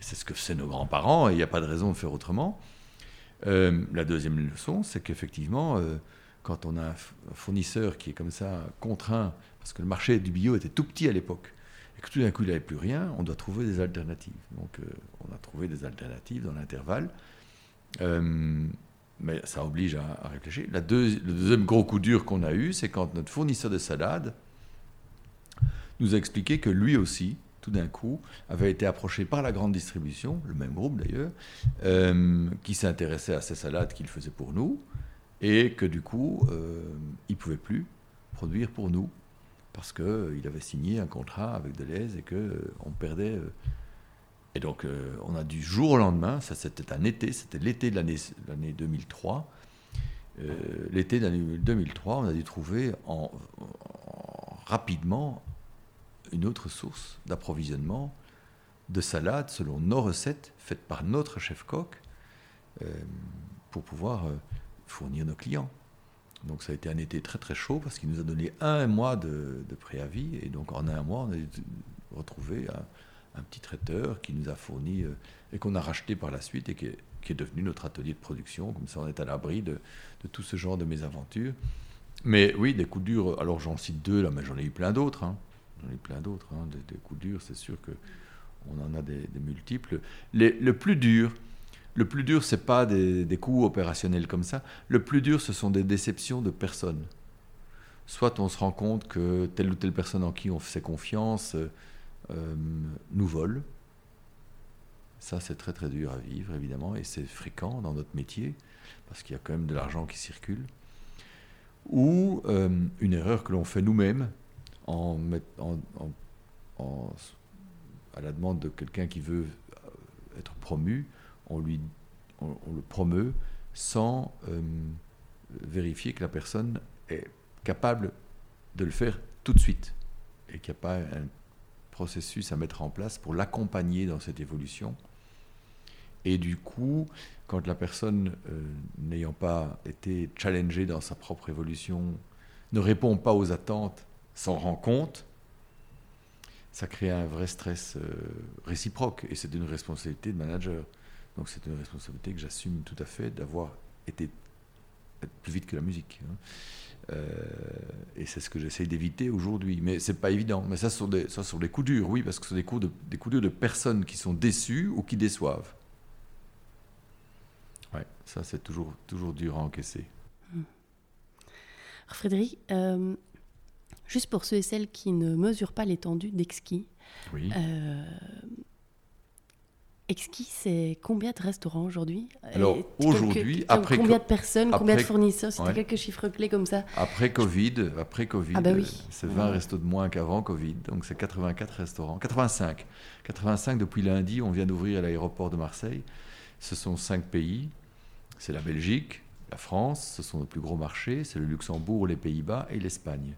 Speaker 1: C'est ce que faisaient nos grands-parents et il n'y a pas de raison de faire autrement. Euh, la deuxième leçon, c'est qu'effectivement, euh, quand on a un fournisseur qui est comme ça contraint parce que le marché du bio était tout petit à l'époque, tout d'un coup il n'y plus rien, on doit trouver des alternatives. Donc euh, on a trouvé des alternatives dans l'intervalle. Euh, mais ça oblige à, réfléchir. Le deuxième gros coup dur qu'on a eu, c'est quand notre fournisseur de salade nous a expliqué que lui aussi, tout d'un coup, avait été approché par la grande distribution, le même groupe d'ailleurs, euh, qui s'intéressait à ces salades qu'il faisait pour nous, et que du coup, il ne pouvait plus produire pour nous parce qu'il euh, avait signé un contrat avec Deleuze et qu'on euh, perdait. Euh, et donc, on a du jour au lendemain, ça c'était un été, c'était l'été de l'année 2003. l'été de l'année 2003, on a dû trouver en, rapidement une autre source d'approvisionnement de salade selon nos recettes faites par notre chef coq pour pouvoir fournir nos clients. Donc ça a été un été très très chaud parce qu'il nous a donné un mois de, préavis et donc en un mois on a retrouvé un, petit traiteur qui nous a fourni euh, et qu'on a racheté par la suite et qui est, devenu notre atelier de production. Comme ça on est à l'abri de, tout ce genre de mésaventures. Mais oui, des coups durs, alors j'en cite deux là, mais j'en ai eu plein d'autres. Hein. J'en ai eu plein d'autres. Hein. Des, coups durs, c'est sûr qu'on en a des, multiples. le plus dur, le plus dur, c'est pas des, coûts opérationnels comme ça. Le plus dur, ce sont des déceptions de personnes. Soit on se rend compte que telle ou telle personne en qui on fait confiance euh, euh, nous vole. Ça, c'est très très dur à vivre, évidemment, et c'est fréquent dans notre métier, parce qu'il y a quand même de l'argent qui circule. Ou euh, une erreur que l'on fait nous-mêmes à la demande de quelqu'un qui veut être promu, on, lui, on, le promeut sans euh, vérifier que la personne est capable de le faire tout de suite et qu'il n'y a pas un processus à mettre en place pour l'accompagner dans cette évolution. Et du coup, quand la personne, euh, n'ayant pas été challengée dans sa propre évolution, ne répond pas aux attentes, s'en rend compte, ça crée un vrai stress euh, réciproque. Et c'est une responsabilité de manager. Donc c'est une responsabilité que j'assume tout à fait d'avoir été plus vite que la musique. Hein. Euh, et c'est ce que j'essaye d'éviter aujourd'hui. Mais c'est pas évident. Mais ça, ce sont des, ça sur des coups durs, oui, parce que ce sont des coups, de, des coups durs de personnes qui sont déçues ou qui déçoivent. Ouais, ça c'est toujours, toujours dur à encaisser.
Speaker 3: Frédéric, euh, juste pour ceux et celles qui ne mesurent pas l'étendue d'Exki,
Speaker 1: oui.
Speaker 3: Euh, Exki, c'est combien de restaurants aujourd'hui?
Speaker 1: Alors aujourd'hui, après
Speaker 3: combien de personnes, combien de fournisseurs? C'était quelques chiffres clés comme ça.
Speaker 1: Après Covid, après Covid,
Speaker 3: ah bah
Speaker 1: c'est 20 restos de moins qu'avant Covid, donc c'est 84 restaurants, 85, 85 depuis lundi, on vient d'ouvrir à l'aéroport de Marseille. Ce sont cinq pays, c'est la Belgique, la France, ce sont nos plus gros marchés, c'est le Luxembourg, les Pays-Bas et l'Espagne.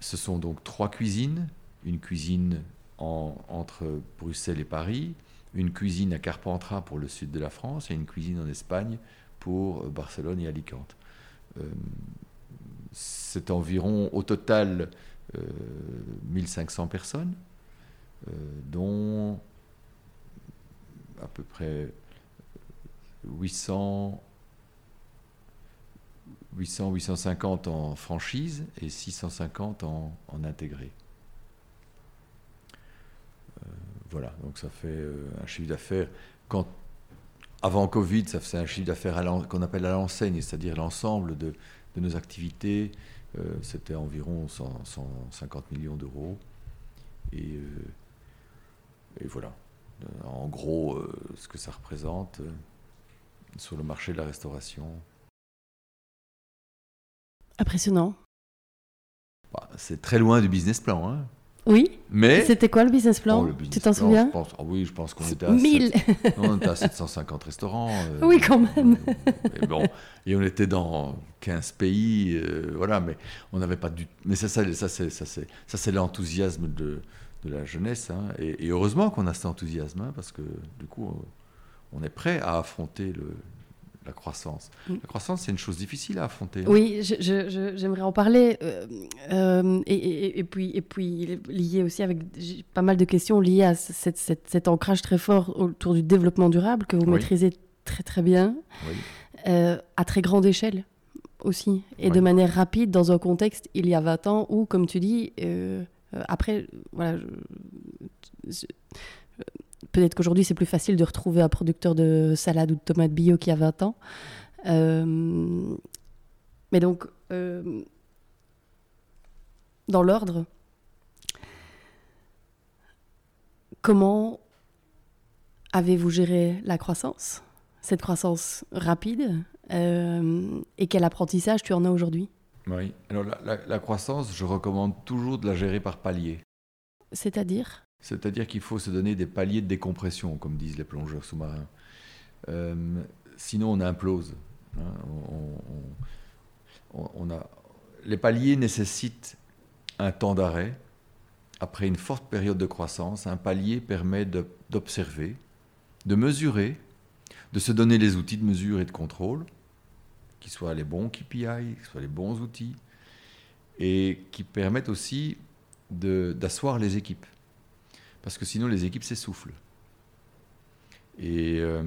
Speaker 1: Ce sont donc trois cuisines, une cuisine entre Bruxelles et Paris, une cuisine à Carpentras pour le sud de la France et une cuisine en Espagne pour euh, Barcelone et Alicante. Euh, c'est environ au total 1500 euh, personnes, dont à peu près 800, 800 850 en franchise et 650 en, intégré. Euh, voilà, donc ça fait euh, un chiffre d'affaires. Quand avant Covid, ça faisait un chiffre d'affaires qu'on appelle à l'enseigne, c'est-à-dire l'ensemble de, nos activités. Euh, c'était environ 150 millions d'euros. Et, et, voilà, en gros, ce que ça représente sur le marché de la restauration.
Speaker 3: Impressionnant.
Speaker 1: Bah, c'est très loin du business plan. Hein.
Speaker 3: Oui. Mais c'était quoi le business plan
Speaker 1: oh,
Speaker 3: Tu t'en souviens
Speaker 1: ah Oui, je pense qu'on était,
Speaker 3: à 1000.
Speaker 1: on était à 750 restaurants.
Speaker 3: Euh, oui, quand même.
Speaker 1: et, bon, et on était dans 15 pays, euh, voilà, mais on n'avait pas du. Mais ça, ça, ça c'est ça, ça, c'est l'enthousiasme de, de, la jeunesse, hein. et, heureusement qu'on a cet enthousiasme, hein, parce que du coup, on est prêt à affronter le, la croissance. Mm. La croissance, c'est une chose difficile à affronter. Hein.
Speaker 3: Oui, j'aimerais en parler. Euh, euh, et, puis, et puis, lié aussi avec pas mal de questions liées à cet ancrage très fort autour du développement durable que vous maîtrisez très très bien, euh, à très grande échelle aussi, et de manière rapide dans un contexte il y a 20 ans où, comme tu dis, après, voilà, peut-être qu'aujourd'hui c'est plus facile de retrouver un producteur de salade ou de tomates bio qui a 20 ans. Euh, mais donc, euh, dans l'ordre, comment avez-vous géré la croissance, cette croissance rapide, euh, et quel apprentissage tu en as aujourd'hui?
Speaker 1: Oui, alors la croissance, je recommande toujours de la gérer par palier.
Speaker 3: C'est-à-dire?
Speaker 1: C'est-à-dire qu'il faut se donner des paliers de décompression, comme disent les plongeurs sous-marins. Euh, sinon, on implose. Hein. Les paliers nécessitent un temps d'arrêt. Après une forte période de croissance, un palier permet d'observer, de mesurer, de se donner les outils de mesure et de contrôle, qui soient les bons KPI, qui soient les bons outils, et qui permettent aussi d'asseoir les équipes parce que sinon les équipes s'essoufflent. Et euh,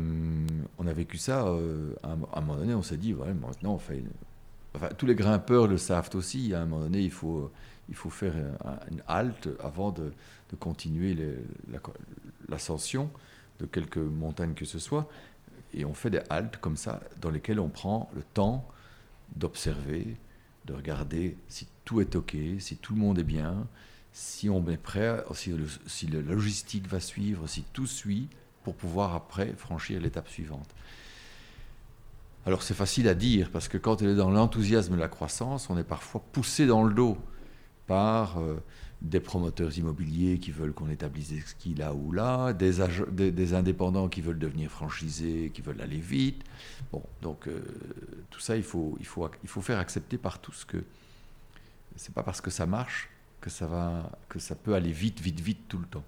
Speaker 1: on a vécu ça, euh, à, un, moment donné, on s'est dit, ouais, maintenant, on fait enfin, tous les grimpeurs le savent aussi, à un moment donné, il faut, il faut faire une halte avant de, de continuer l'ascension de quelque montagne que ce soit. Et on fait des haltes comme ça, dans lesquelles on prend le temps d'observer, de regarder si tout est OK, si tout le monde est bien, si on est prêt, si, la logistique va suivre, si tout suit, pour pouvoir après franchir l'étape suivante. Alors c'est facile à dire, parce que quand on est dans l'enthousiasme de la croissance, on est parfois poussé dans le dos par euh, des promoteurs immobiliers qui veulent qu'on établisse des skis là ou là, des, indépendants qui veulent devenir franchisés, qui veulent aller vite. Bon, donc euh, tout ça, il faut, il, faut, il faut faire accepter par tous que c'est pas parce que ça marche que ça, va, que ça peut aller vite, vite, vite tout le temps.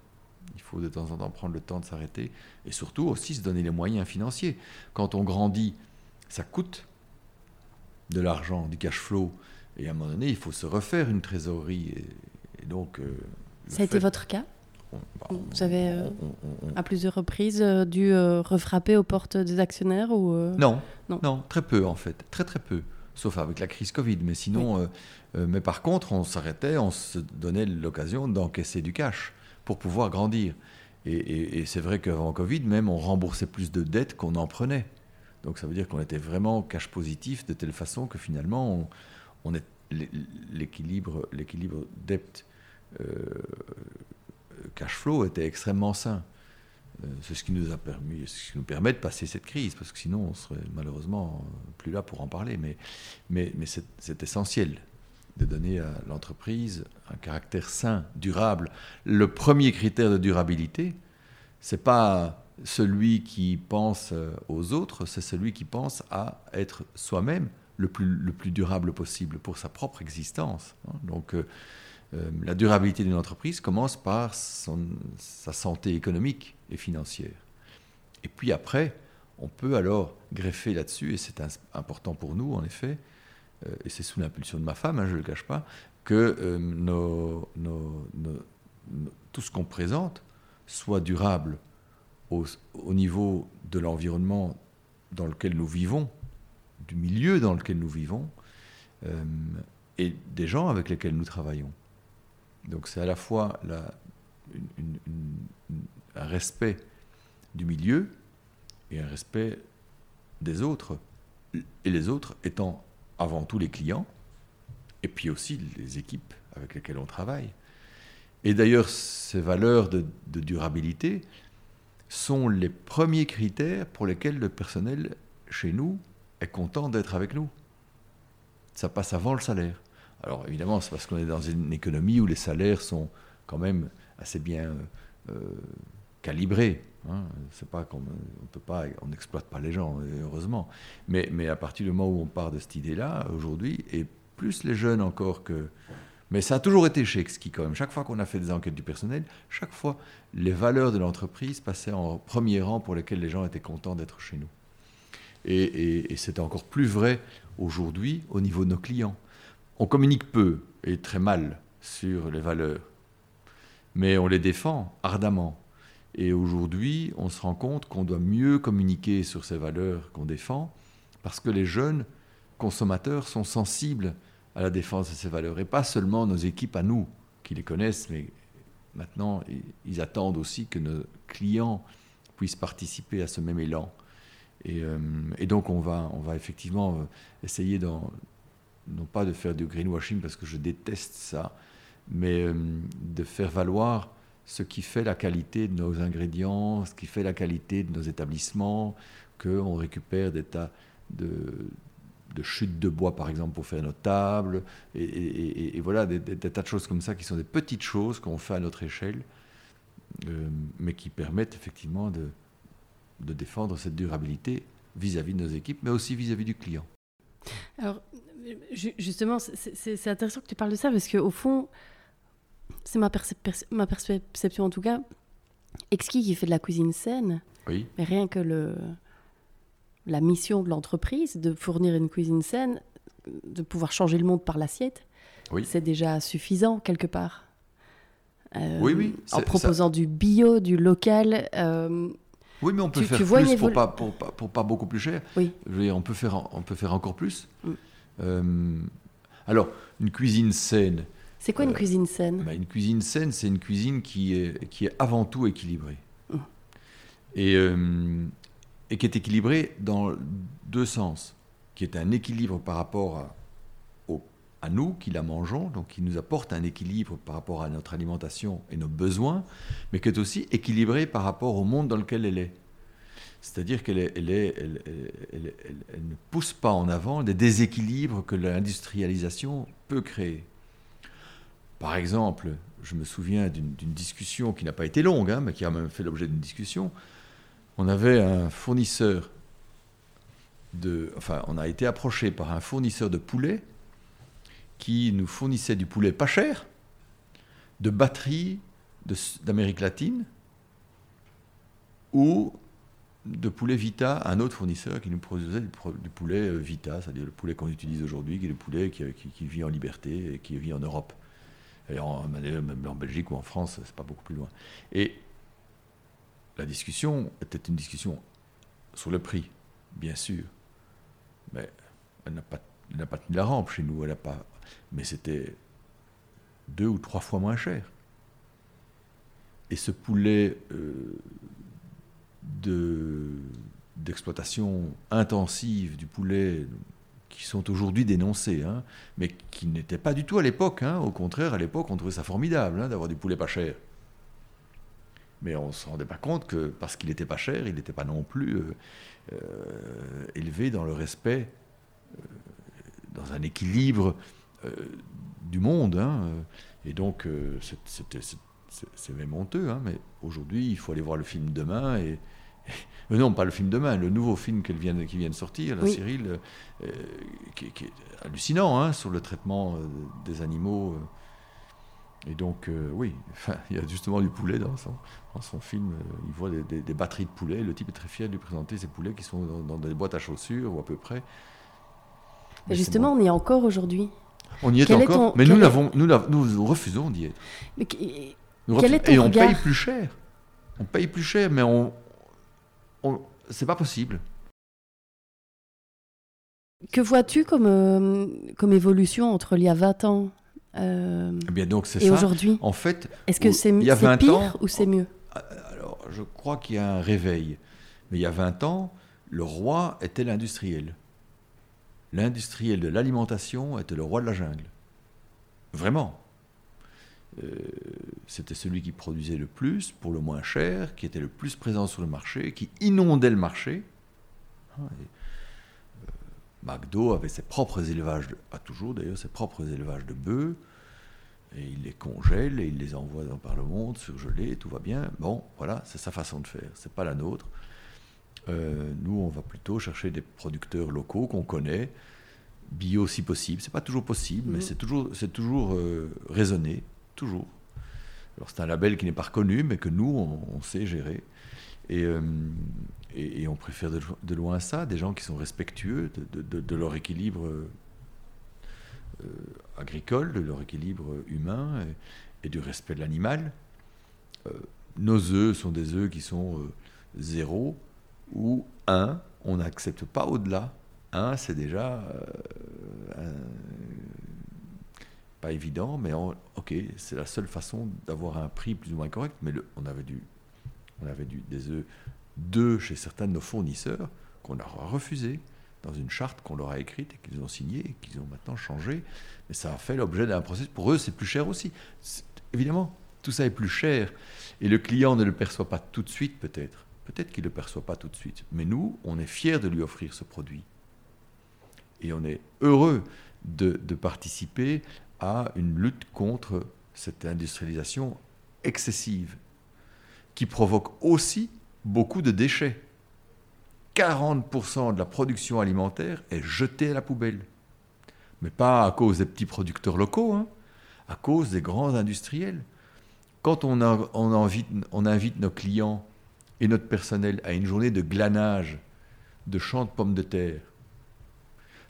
Speaker 1: Il faut de temps en temps prendre le temps de s'arrêter et surtout aussi se donner les moyens financiers. Quand on grandit, ça coûte de l'argent, du cash flow. Et à un moment donné, il faut se refaire une trésorerie. Et, donc,
Speaker 3: euh, ça a été votre cas bah, Vous avez, euh, à plusieurs reprises, euh, dû refrapper aux portes des actionnaires ou
Speaker 1: non, non, non, très peu en fait, très très peu, sauf avec la crise Covid. Mais sinon, mais par contre, on s'arrêtait, on se donnait l'occasion d'encaisser du cash pour pouvoir grandir. Et, c'est vrai qu'avant Covid, même, on remboursait plus de dettes qu'on en prenait. Donc ça veut dire qu'on était vraiment cash positif de telle façon que finalement, l'équilibre, l'équilibre dette euh, cash flow était extrêmement sain. Euh, c'est ce qui nous a permis, ce qui nous permet de passer cette crise, parce que sinon on serait malheureusement plus là pour en parler. Mais c'est essentiel de donner à l'entreprise un caractère sain, durable. Le premier critère de durabilité, c'est pas celui qui pense euh, aux autres, c'est celui qui pense à être soi-même le plus, le plus durable possible pour sa propre existence. Hein. Donc, euh, euh, la durabilité d'une entreprise commence par sa santé économique et financière. Et puis après, on peut alors greffer là-dessus, et c'est important pour nous, en effet, et c'est sous l'impulsion de ma femme, hein, je ne le cache pas, que nos, tout ce qu'on présente soit durable au, niveau de l'environnement dans lequel nous vivons, du milieu dans lequel nous vivons, euh, et des gens avec lesquels nous travaillons. Donc c'est à la fois un respect du milieu et un respect des autres, et les autres étant avant tout les clients, et puis aussi les équipes avec lesquelles on travaille. Et d'ailleurs, ces valeurs de, durabilité, sont les premiers critères pour lesquels le personnel chez nous est content d'être avec nous. Ça passe avant le salaire. Alors évidemment, c'est parce qu'on est dans une économie où les salaires sont quand même assez bien euh, calibrés. Hein. C'est pas qu'on on peut pas, on n'exploite pas les gens, heureusement. Mais, mais à partir du moment où on part de cette idée-là, aujourd'hui, et plus les jeunes encore que mais ça a toujours été chez Exki quand même. Chaque fois qu'on a fait des enquêtes du personnel, chaque fois, les valeurs de l'entreprise passaient en premier rang pour lesquelles les gens étaient contents d'être chez nous. Et, c'est encore plus vrai aujourd'hui au niveau de nos clients. On communique peu et très mal sur les valeurs, mais on les défend ardemment. Et aujourd'hui, on se rend compte qu'on doit mieux communiquer sur ces valeurs qu'on défend, parce que les jeunes consommateurs sont sensibles à la défense de ces valeurs. Et pas seulement nos équipes à nous qui les connaissent, mais maintenant, ils attendent aussi que nos clients puissent participer à ce même élan. Et, euh, donc, on va, on va effectivement euh, essayer, non pas de faire du greenwashing, parce que je déteste ça, mais euh, de faire valoir ce qui fait la qualité de nos ingrédients, ce qui fait la qualité de nos établissements, qu'on récupère des tas de, chutes de bois, par exemple, pour faire nos tables, et, voilà, des, tas de choses comme ça qui sont des petites choses qu'on fait à notre échelle, euh, mais qui permettent effectivement de défendre cette durabilité vis-à-vis de nos équipes, mais aussi vis-à-vis du client.
Speaker 3: Alors, justement, c'est intéressant que tu parles de ça, parce qu'au fond, c'est ma, ma perception en tout cas, Exquis qui fait de la cuisine saine,
Speaker 1: oui.
Speaker 3: mais rien que le la mission de l'entreprise de fournir une cuisine saine, de pouvoir changer le monde par l'assiette, c'est déjà suffisant quelque part.
Speaker 1: Euh, oui, oui.
Speaker 3: En proposant du bio, du local. Euh,
Speaker 1: oui, mais on peut faire plus pour pas, pour, pour, pas beaucoup plus cher.
Speaker 3: Oui.
Speaker 1: on, peut faire, on peut faire encore plus. Mm. Euh, alors, une cuisine saine.
Speaker 3: C'est quoi une cuisine saine
Speaker 1: bah, Une cuisine saine, c'est une cuisine qui est, qui est avant tout équilibrée. Mm. Et, et qui est équilibré dans deux sens, qui est un équilibre par rapport à, à nous qui la mangeons, donc qui nous apporte un équilibre par rapport à notre alimentation et nos besoins, mais qui est aussi équilibré par rapport au monde dans lequel elle est. C'est-à-dire qu'elle elle est, elle, elle, ne pousse pas en avant des déséquilibres que l'industrialisation peut créer. Par exemple, je me souviens d'une discussion qui n'a pas été longue, hein, mais qui a même fait l'objet d'une discussion. On avait un fournisseur de. Enfin, on a été approché par un fournisseur de poulet qui nous fournissait du poulet pas cher, de batteries d'Amérique latine, ou de poulet Vita, un autre fournisseur qui nous produisait du, poulet euh, Vita, c'est-à-dire le poulet qu'on utilise aujourd'hui, qui est le poulet qui, vit en liberté et qui vit en Europe. Et en, même en Belgique ou en France, c'est pas beaucoup plus loin. Et la discussion était une discussion sur le prix, bien sûr, mais elle n'a pas, pas tenu la rampe chez nous, elle a pas, mais c'était deux ou trois fois moins cher. Et ce poulet euh, d'exploitation intensive du poulet qui sont aujourd'hui dénoncés, hein, mais qui n'étaient pas du tout à l'époque. Hein. Au contraire, à l'époque, on trouvait ça formidable hein, d'avoir du poulet pas cher. Mais on ne se rendait pas compte que parce qu'il n'était pas cher, il n'était pas non plus euh, euh, élevé dans le respect, euh, dans un équilibre du monde. Et donc, c'est même honteux. mais aujourd'hui, il faut aller voir le film demain et, non, pas le film demain, le nouveau film qui vient, qui vient de sortir, la Cyril, euh, qui, est hallucinant hein, sur le traitement euh, des animaux. Euh. Et donc, oui, il y a justement du poulet dans son, dans son film. il voit des, batteries de poulets. Le type est très fier de lui présenter ces poulets qui sont dans, des boîtes à chaussures ou à peu près.
Speaker 3: Mais justement, on y est encore aujourd'hui.
Speaker 1: On y est encore, mais nous, est... nous, nous, refusons d'y être. Mais
Speaker 3: ton
Speaker 1: et on paye plus cher. On paye plus cher, mais on, c'est pas possible.
Speaker 3: Que vois-tu comme, euh, comme évolution entre il y a 20 ans
Speaker 1: euh, eh bien donc et
Speaker 3: aujourd'hui?
Speaker 1: En fait,
Speaker 3: est-ce que c'est pire ou c'est mieux?
Speaker 1: ah, Alors, je crois qu'il y a un réveil. Mais il y a 20 ans, le roi était l'industriel. L'industriel de l'alimentation était le roi de la jungle. Vraiment. Euh, c'était celui qui produisait le plus pour le moins cher, qui était le plus présent sur le marché, qui inondait le marché. Ah, euh, McDo avait ses propres élevages, pas toujours d'ailleurs, ses propres élevages de bœufs, et il les congèle et il les envoie dans, par le monde, surgelés, tout va bien. Bon, voilà, c'est sa façon de faire, c'est pas la nôtre. Euh, nous, on va plutôt chercher des producteurs locaux qu'on connaît, bio si possible. C'est pas toujours possible, mais mmh. c'est toujours, c'est toujours raisonné toujours. Alors c'est un label qui n'est pas reconnu, mais que nous, on, sait gérer. Euh, et, et, on préfère de, loin ça, des gens qui sont respectueux de, leur équilibre euh, agricole, de leur équilibre humain et, du respect de l'animal. Euh, nos œufs sont des œufs qui sont zéro ou un, on n'accepte pas au-delà. Un, c'est déjà pas évident, mais ok, c'est la seule façon d'avoir un prix plus ou moins correct. Mais le, on avait, du, on avait du, des œufs deux chez certains de nos fournisseurs qu'on leur a refusé dans une charte qu'on leur a écrite et qu'ils ont signée et qu'ils ont maintenant changé. Mais ça a fait l'objet d'un processus. Pour eux, c'est plus cher aussi. Évidemment, tout ça est plus cher. Et le client ne le perçoit pas tout de suite, peut-être. Peut-être qu'il ne le perçoit pas tout de suite. Mais nous, on est fiers de lui offrir ce produit. Et on est heureux de, de participer à une lutte contre cette industrialisation excessive, qui provoque aussi beaucoup de déchets. 40% de la production alimentaire est jetée à la poubelle. Mais pas à cause des petits producteurs locaux, hein, à cause des grands industriels. Quand on, invite nos clients et notre personnel à une journée de glanage de champs de pommes de terre,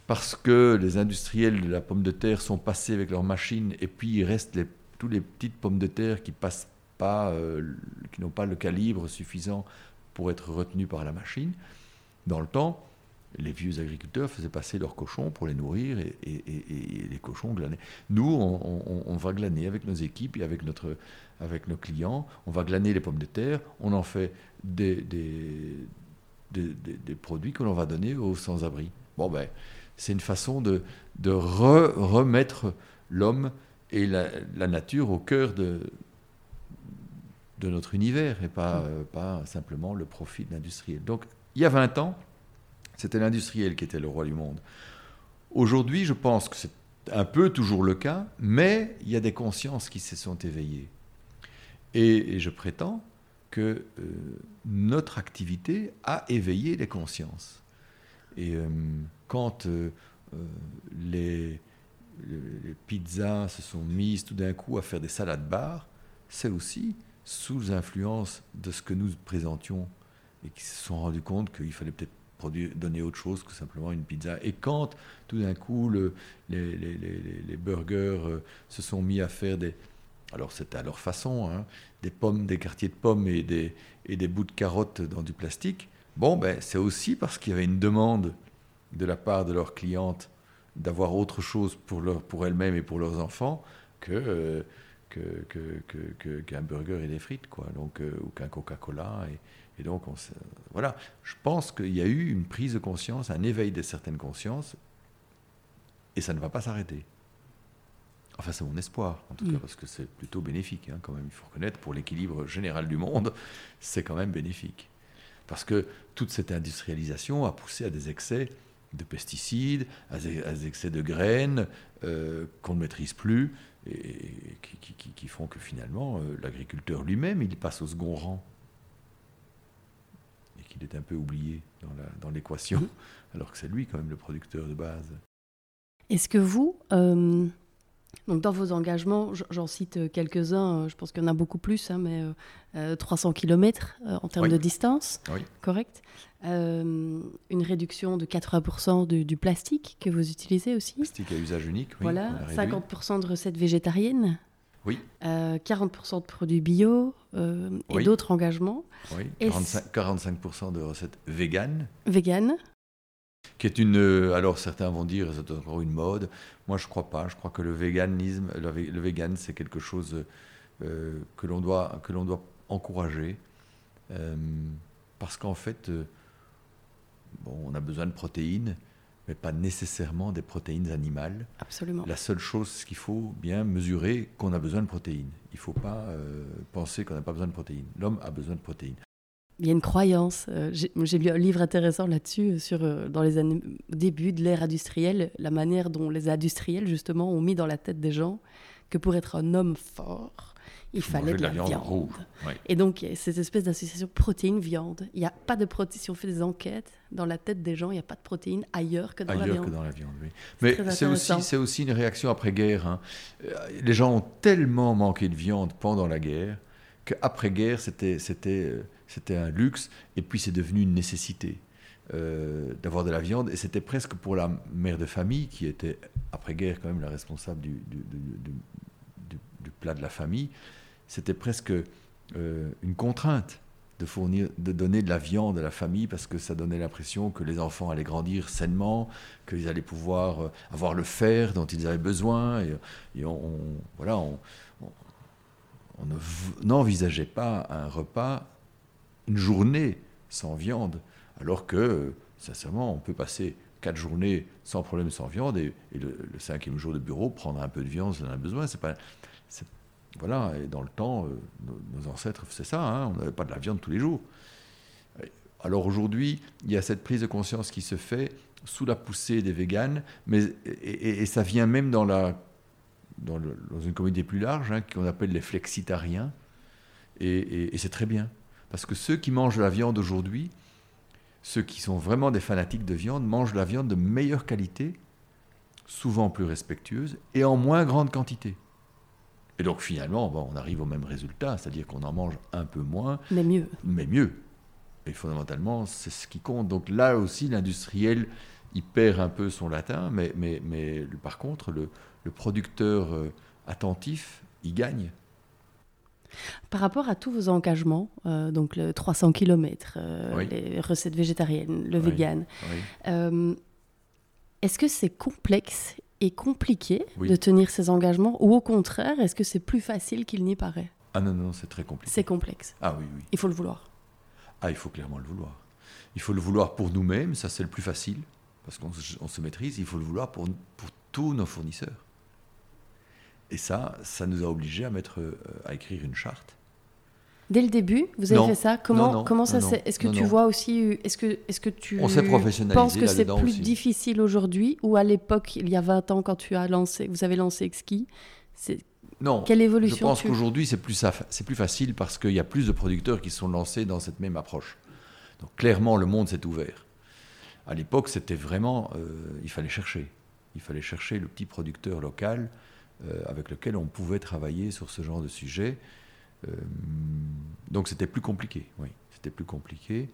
Speaker 1: parce que les industriels de la pomme de terre sont passés avec leurs machines et puis il reste tous les petites pommes de terre qui passent pas, euh, qui n'ont pas le calibre suffisant pour être retenues par la machine. Dans le temps, les vieux agriculteurs faisaient passer leurs cochons pour les nourrir et, les cochons glanaient. Nous, on, va glaner avec nos équipes et avec, notre, avec nos clients. On va glaner les pommes de terre. On en fait des, des, des, produits que l'on va donner aux sans-abri. Bon, ben, c'est une façon de, de remettre l'homme et la, nature au cœur de, de notre univers et pas, euh, pas simplement le profit de l'industriel. Donc, il y a 20 ans, c'était l'industriel qui était le roi du monde. Aujourd'hui, je pense que un peu toujours le cas, mais il y a des consciences qui se sont éveillées. Et, je prétends que euh, notre activité a éveillé les consciences. Et euh, quand euh, les, les, pizzas se sont mises tout d'un coup à faire des salades bars, c'est aussi sous influence de ce que nous présentions et qui se sont rendus compte qu'il fallait peut-être donner autre chose que simplement une pizza. Et quand tout d'un coup le, les, burgers euh, se sont mis à faire des, alors c'était à leur façon, hein, des pommes, des quartiers de pommes et des bouts de carottes dans du plastique, bon ben c'est aussi parce qu'il y avait une demande de la part de leurs clientes d'avoir autre chose pour, leur, pour elles-mêmes et pour leurs enfants que, euh, que, que, qu'un burger et des frites, quoi, donc, euh, ou qu'un Coca-Cola. Et, et donc, on, voilà, je pense qu'il y a eu une prise de conscience, un éveil de certaines consciences, et ça ne va pas s'arrêter. Enfin, c'est mon espoir, en tout cas, mm. parce que c'est plutôt bénéfique, hein, quand même. Il faut reconnaître, pour l'équilibre général du monde, c'est quand même bénéfique. Parce que toute cette industrialisation a poussé à des excès de pesticides, à des, excès de graines euh, qu'on ne maîtrise plus, et, qui, font que finalement, euh, l'agriculteur lui-même, il passe au second rang il est un peu oublié dans l'équation, mhm. alors que c'est lui quand même le producteur de base.
Speaker 3: Est-ce que vous, euh, donc dans vos engagements, j'en cite quelques-uns, euh, je pense qu'il y en a beaucoup plus, hein, mais 300 euh, km en termes de distance, correct Une réduction de 80% du, plastique que vous utilisez aussi.
Speaker 1: Plastique à usage unique, oui.
Speaker 3: Voilà, 50% de recettes végétariennes.
Speaker 1: Oui.
Speaker 3: 40% de produits bio et d'autres engagements.
Speaker 1: Oui, 45%, de recettes véganes.
Speaker 3: Véganes.
Speaker 1: Qui est une. Euh, alors certains vont dire c'est encore une mode. Moi je crois pas. Je crois que le véganisme, le, vegan, c'est quelque chose euh, que l'on doit, que l'on doit encourager. Euh, parce qu'en fait, bon, on a besoin de protéines, mais pas nécessairement des protéines animales.
Speaker 3: Absolument.
Speaker 1: La seule chose qu'il faut bien mesurer, qu'on a besoin de protéines. Il ne faut pas euh, penser qu'on n'a pas besoin de protéines. L'homme a besoin de protéines.
Speaker 3: Il y a une croyance. Euh, j'ai lu un livre intéressant là-dessus, euh, sur dans les années début de l'ère industrielle, la manière dont les industriels justement ont mis dans la tête des gens que pour être un homme fort, il fallait de la, viande. Et donc, cette espèce d'association protéines-viande. Il n'y a pas de protéines. Si on fait des enquêtes dans la tête des gens, il n'y a pas de protéines ailleurs que dans la viande.
Speaker 1: que dans la viande, oui. Mais c'est aussi, aussi une réaction après-guerre. Hein. Euh, les gens ont tellement manqué de viande pendant la guerre qu'après-guerre, c'était, c'était, un luxe. Et puis, c'est devenu une nécessité. Euh, d'avoir de la viande et c'était presque pour la mère de famille qui était après-guerre quand même la responsable du, du, plat de la famille c'était presque euh, une contrainte de fournir, de donner de la viande à la famille parce que ça donnait l'impression que les enfants allaient grandir sainement, qu'ils allaient pouvoir euh, avoir le fer dont ils avaient besoin. Et, on, voilà, on, n'envisageait pas un repas, une journée sans viande, alors que, sincèrement, on peut passer quatre journées sans problème sans viande et, le, cinquième jour de bureau prendre un peu de viande si on en a besoin. C'est pas, voilà, et dans le temps, euh, nos, ancêtres c'est ça, hein, on n'avait pas de la viande tous les jours. Alors aujourd'hui, il y a cette prise de conscience qui se fait sous la poussée des véganes, mais, et, ça vient même dans, la, dans, une communauté plus large, hein, qu'on appelle les flexitariens, et, et c'est très bien. Parce que ceux qui mangent la viande aujourd'hui, ceux qui sont vraiment des fanatiques de viande, mangent la viande de meilleure qualité, souvent plus respectueuse, et en moins grande quantité. Et donc finalement, on arrive au même résultat, c'est-à-dire qu'on en mange un peu moins.
Speaker 3: Mais mieux.
Speaker 1: Mais mieux. Et fondamentalement, c'est ce qui compte. Donc là aussi, l'industriel, il perd un peu son latin, mais, mais, mais par contre, le, le producteur euh, attentif, il gagne.
Speaker 3: Par rapport à tous vos engagements, euh, donc le 300 km, euh, les recettes végétariennes, le vegan, est-ce que c'est complexe est compliqué de tenir ses engagements ou au contraire, est-ce que c'est plus facile qu'il n'y paraît?
Speaker 1: Ah non, non, c'est très compliqué.
Speaker 3: C'est complexe.
Speaker 1: Ah oui, oui.
Speaker 3: Il faut le vouloir.
Speaker 1: Ah, il faut clairement le vouloir. Il faut le vouloir pour nous-mêmes, ça c'est le plus facile, parce qu'on se maîtrise. Il faut le vouloir pour, pour tous nos fournisseurs. Et ça, ça nous a obligés à, mettre, euh, à écrire une charte
Speaker 3: Dès le début, vous avez
Speaker 1: Non.
Speaker 3: fait ça? Comment,
Speaker 1: Non, non,
Speaker 3: comment ça s'est-. Est-ce que tu vois aussi Est-ce que, est que tu
Speaker 1: On s'est professionnalisé
Speaker 3: penses que c'est plus
Speaker 1: aussi.
Speaker 3: difficile aujourd'hui ou à l'époque, il y a 20 ans, quand tu as lancé, vous avez lancé Exki c'est
Speaker 1: Non.
Speaker 3: Quelle
Speaker 1: Je
Speaker 3: évolution
Speaker 1: pense
Speaker 3: tu...
Speaker 1: qu'aujourd'hui, c'est plus, c'est plus facile parce qu'il y a plus de producteurs qui sont lancés dans cette même approche. Donc clairement, le monde s'est ouvert. À l'époque, c'était vraiment, euh, il fallait chercher. Il fallait chercher le petit producteur local euh, avec lequel on pouvait travailler sur ce genre de sujet. Euh, donc c'était plus compliqué, oui. C'était plus compliqué.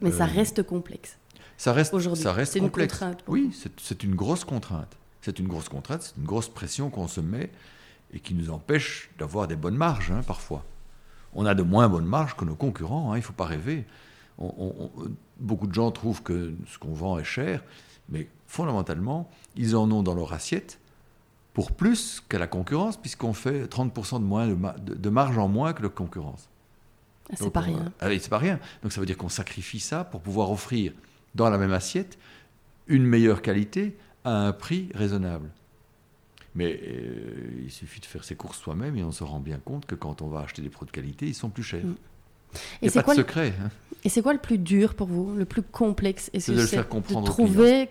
Speaker 3: Mais ça
Speaker 1: euh,
Speaker 3: reste complexe
Speaker 1: Ça reste,
Speaker 3: aujourd'hui.
Speaker 1: ça reste
Speaker 3: C'est une
Speaker 1: complexe.
Speaker 3: contrainte.
Speaker 1: Oui, c'est- c'est une grosse contrainte. C'est une grosse contrainte, c'est une grosse pression qu'on se met et qui nous empêche d'avoir des bonnes marges, hein, parfois. On a de moins bonnes marges que nos concurrents, hein, il ne faut pas rêver. On- on- on- beaucoup de gens trouvent que ce qu'on vend est cher, mais fondamentalement, ils en ont dans leur assiette pour plus qu'à la concurrence, puisqu'on fait 30% de, moins de, ma- de- marge en moins que la concurrence.
Speaker 3: Ah, c'est pas
Speaker 1: on-
Speaker 3: rien.
Speaker 1: Ah c'est pas rien. Donc ça veut dire qu'on sacrifie ça pour pouvoir offrir dans la même assiette une meilleure qualité à un prix raisonnable. Mais euh, il suffit de faire ses courses soi-même et on se rend bien compte que quand on va acheter des produits de qualité, ils sont plus chers.
Speaker 3: Mm. Et c'est quoi,
Speaker 1: de
Speaker 3: le-
Speaker 1: secret. hein.
Speaker 3: et c'est quoi le plus dur pour vous, le plus complexe? Est-ce
Speaker 1: C'est de le faire comprendre
Speaker 3: de trouver,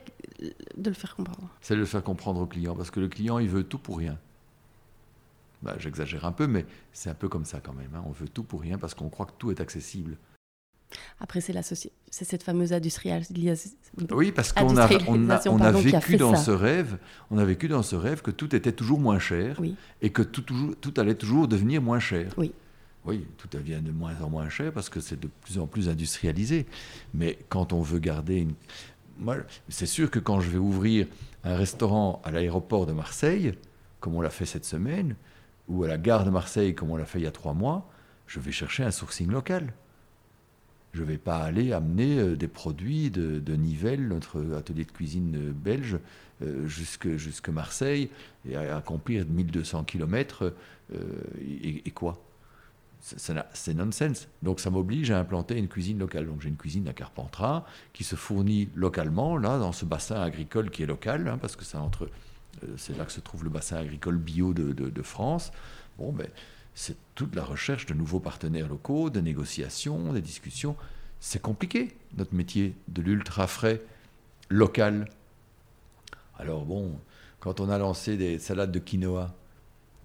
Speaker 3: de le faire comprendre.
Speaker 1: C'est de le faire comprendre au client parce que le client, il veut tout pour rien. Bah, J'exagère un peu, mais c'est un peu comme ça quand même. hein. On veut tout pour rien parce qu'on croit que tout est accessible.
Speaker 3: Après, c'est cette fameuse industrialisation.
Speaker 1: Oui, parce qu'on a, on a,
Speaker 3: Industrialisation,
Speaker 1: on a
Speaker 3: pardon, qui a
Speaker 1: vécu dans
Speaker 3: ça.
Speaker 1: ce rêve, on a vécu dans ce rêve que tout était toujours moins cher
Speaker 3: Oui.
Speaker 1: et que tout allait toujours devenir moins cher.
Speaker 3: Oui.
Speaker 1: Oui, tout devient de moins en moins cher parce que c'est de plus en plus industrialisé. Mais quand on veut garder une... C'est sûr que quand je vais ouvrir un restaurant à l'aéroport de Marseille, comme on l'a fait cette semaine, ou à la gare de Marseille, comme on l'a fait il y a trois mois, je vais chercher un sourcing local. Je ne vais pas aller amener euh, des produits de, de Nivelles, notre atelier de cuisine euh, belge, euh, jusque, jusque Marseille, et accomplir 1200 km, et, et quoi? C'est nonsense. Donc ça m'oblige à implanter une cuisine locale. Donc j'ai une cuisine à Carpentras qui se fournit localement, là, dans ce bassin agricole qui est local, hein, parce que euh, C'est là que se trouve le bassin agricole bio de France. Bon, ben, c'est toute la recherche de nouveaux partenaires locaux, de négociations, des discussions. C'est compliqué, notre métier de l'ultra frais local. Alors bon, quand on a lancé des salades de quinoa,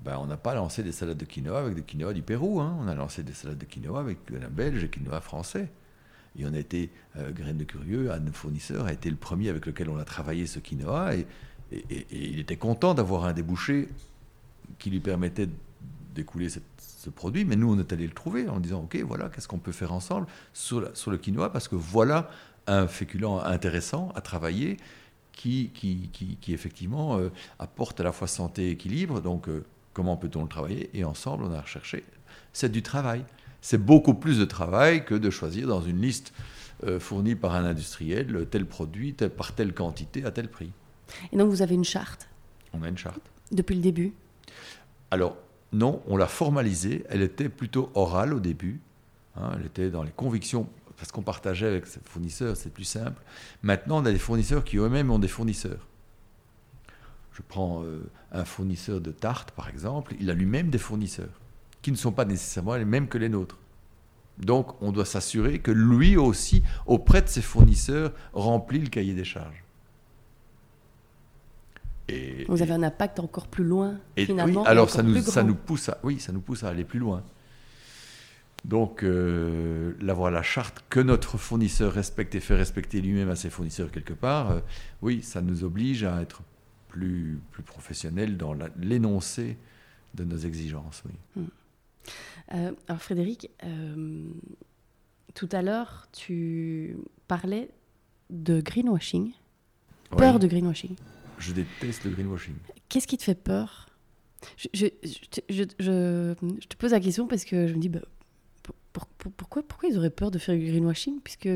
Speaker 1: ben, on n'a pas lancé des salades de quinoa avec des quinoa du Pérou. hein. On a lancé des salades de quinoa avec quinoa belge et quinoa français. Et on a été, euh, de Curieux, un fournisseurs, a été le premier avec lequel on a travaillé ce quinoa. Et, et- il était content d'avoir un débouché qui lui permettait d'écouler ce produit. Mais nous, on est allé le trouver en disant, OK, voilà, qu'est-ce qu'on peut faire ensemble sur, sur le quinoa? Parce que voilà un féculent intéressant à travailler qui, qui, qui, qui, effectivement euh, apporte à la fois santé et équilibre. Donc, euh, comment peut-on le travailler Et ensemble, on a recherché. C'est du travail. C'est beaucoup plus de travail que de choisir dans une liste euh, fournie par un industriel tel produit tel- par telle quantité à tel prix.
Speaker 3: Et donc, vous avez une charte?
Speaker 1: On a une charte.
Speaker 3: depuis le début?
Speaker 1: Alors, non, on l'a formalisée. Elle était plutôt orale au début. hein, elle était dans les convictions, parce qu'on partageait avec ses fournisseurs, c'est plus simple. Maintenant, on a des fournisseurs qui eux-mêmes ont des fournisseurs. Je prends euh, un fournisseur de tartes, par exemple, il a lui-même des fournisseurs, qui ne sont pas nécessairement les mêmes que les nôtres. Donc, on doit s'assurer que lui aussi, auprès de ses fournisseurs, remplit le cahier des charges. Et,
Speaker 3: Vous avez un impact encore plus loin,
Speaker 1: et
Speaker 3: finalement.
Speaker 1: oui, alors ça nous, ça nous pousse à, oui, ça nous pousse à aller plus loin. Donc, euh, l'avoir la charte que notre fournisseur respecte et fait respecter lui-même à ses fournisseurs quelque part, euh, oui, ça nous oblige à être plus, plus professionnels dans l'énoncé de nos exigences. Oui.
Speaker 3: Euh, alors Frédéric, euh, tout à l'heure, tu parlais de greenwashing, peur de greenwashing.
Speaker 1: Je déteste le greenwashing.
Speaker 3: Qu'est-ce qui te fait peur? Je, je, je, je- je- je te pose la question parce que je me dis, bah, pour- pour- pour- pourquoi, pourquoi ils auraient peur de faire du greenwashing Puisque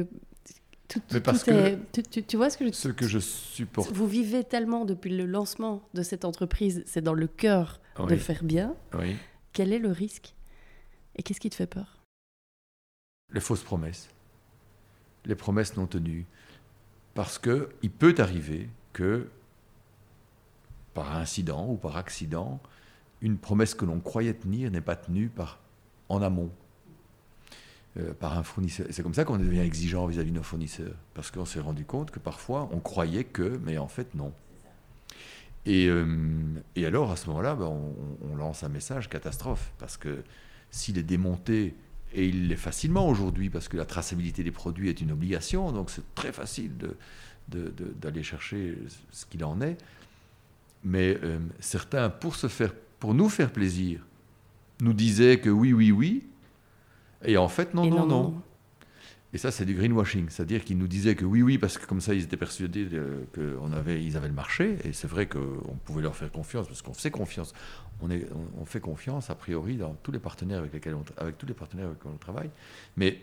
Speaker 3: tout,
Speaker 1: parce que-
Speaker 3: est- tu, tu- tu vois ce que je
Speaker 1: Ce que je supporte.
Speaker 3: Vous vivez tellement depuis le lancement de cette entreprise, c'est dans le cœur de faire bien.
Speaker 1: oui.
Speaker 3: Quel est le risque Et qu'est-ce qui te fait peur?
Speaker 1: Les fausses promesses, les promesses non tenues. Parce que il peut arriver que, par incident ou par accident, une promesse que l'on croyait tenir n'est pas tenue par, en amont. Euh, par un fournisseur. C'est comme ça qu'on devient exigeant vis-à-vis de nos fournisseurs. Parce qu'on s'est rendu compte que parfois, on croyait que, mais en fait, non. Et, euh, et alors, à ce moment-là, ben, on, lance un message catastrophe. Parce que s'il est démonté, et il l'est facilement aujourd'hui, parce que la traçabilité des produits est une obligation, donc c'est très facile de- de- d'aller chercher ce qu'il en est. Mais euh, certains, pour, se faire, pour nous faire plaisir, nous disaient que oui, oui, oui. Et en fait, non, non, non. Et ça, c'est du greenwashing. C'est-à-dire qu'ils nous disaient que oui, oui, parce que comme ça, ils étaient persuadés qu'ils avait, ils avaient le marché. Et c'est vrai qu'on pouvait leur faire confiance, parce qu'on fait confiance. On, est, on, fait confiance, a priori, dans tous les partenaires avec lesquels on, avec tous les partenaires avec lesquels on travaille. Mais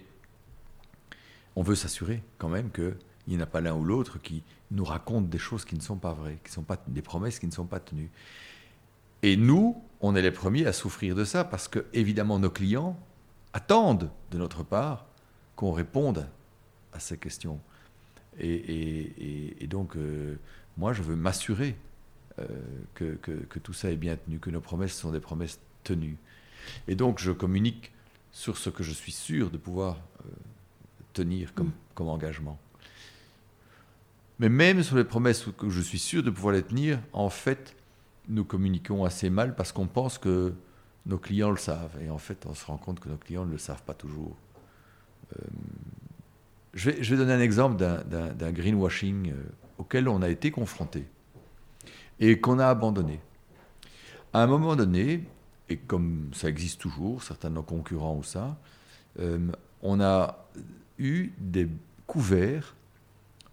Speaker 1: on veut s'assurer quand même qu'il n'y en a pas l'un ou l'autre qui nous raconte des choses qui ne sont pas vraies, qui sont pas des promesses qui ne sont pas tenues. Et nous, on est les premiers à souffrir de ça parce que évidemment nos clients attendent de notre part qu'on réponde à ces questions. Et, et- et- et donc, euh, moi, je veux m'assurer euh, que, que- que tout ça est bien tenu, que nos promesses sont des promesses tenues. Et donc, je communique sur ce que je suis sûr de pouvoir euh, tenir comme,
Speaker 3: Mm.
Speaker 1: comme engagement. Mais même sur les promesses que je suis sûr de pouvoir les tenir, en fait, nous communiquons assez mal parce qu'on pense que nos clients le savent. Et en fait, on se rend compte que nos clients ne le savent pas toujours. Euh, je, vais, donner un exemple d'un- greenwashing euh, auquel on a été confronté et qu'on a abandonné. À un moment donné, et comme ça existe toujours, certains de nos concurrents ou ça, euh, on a eu des couverts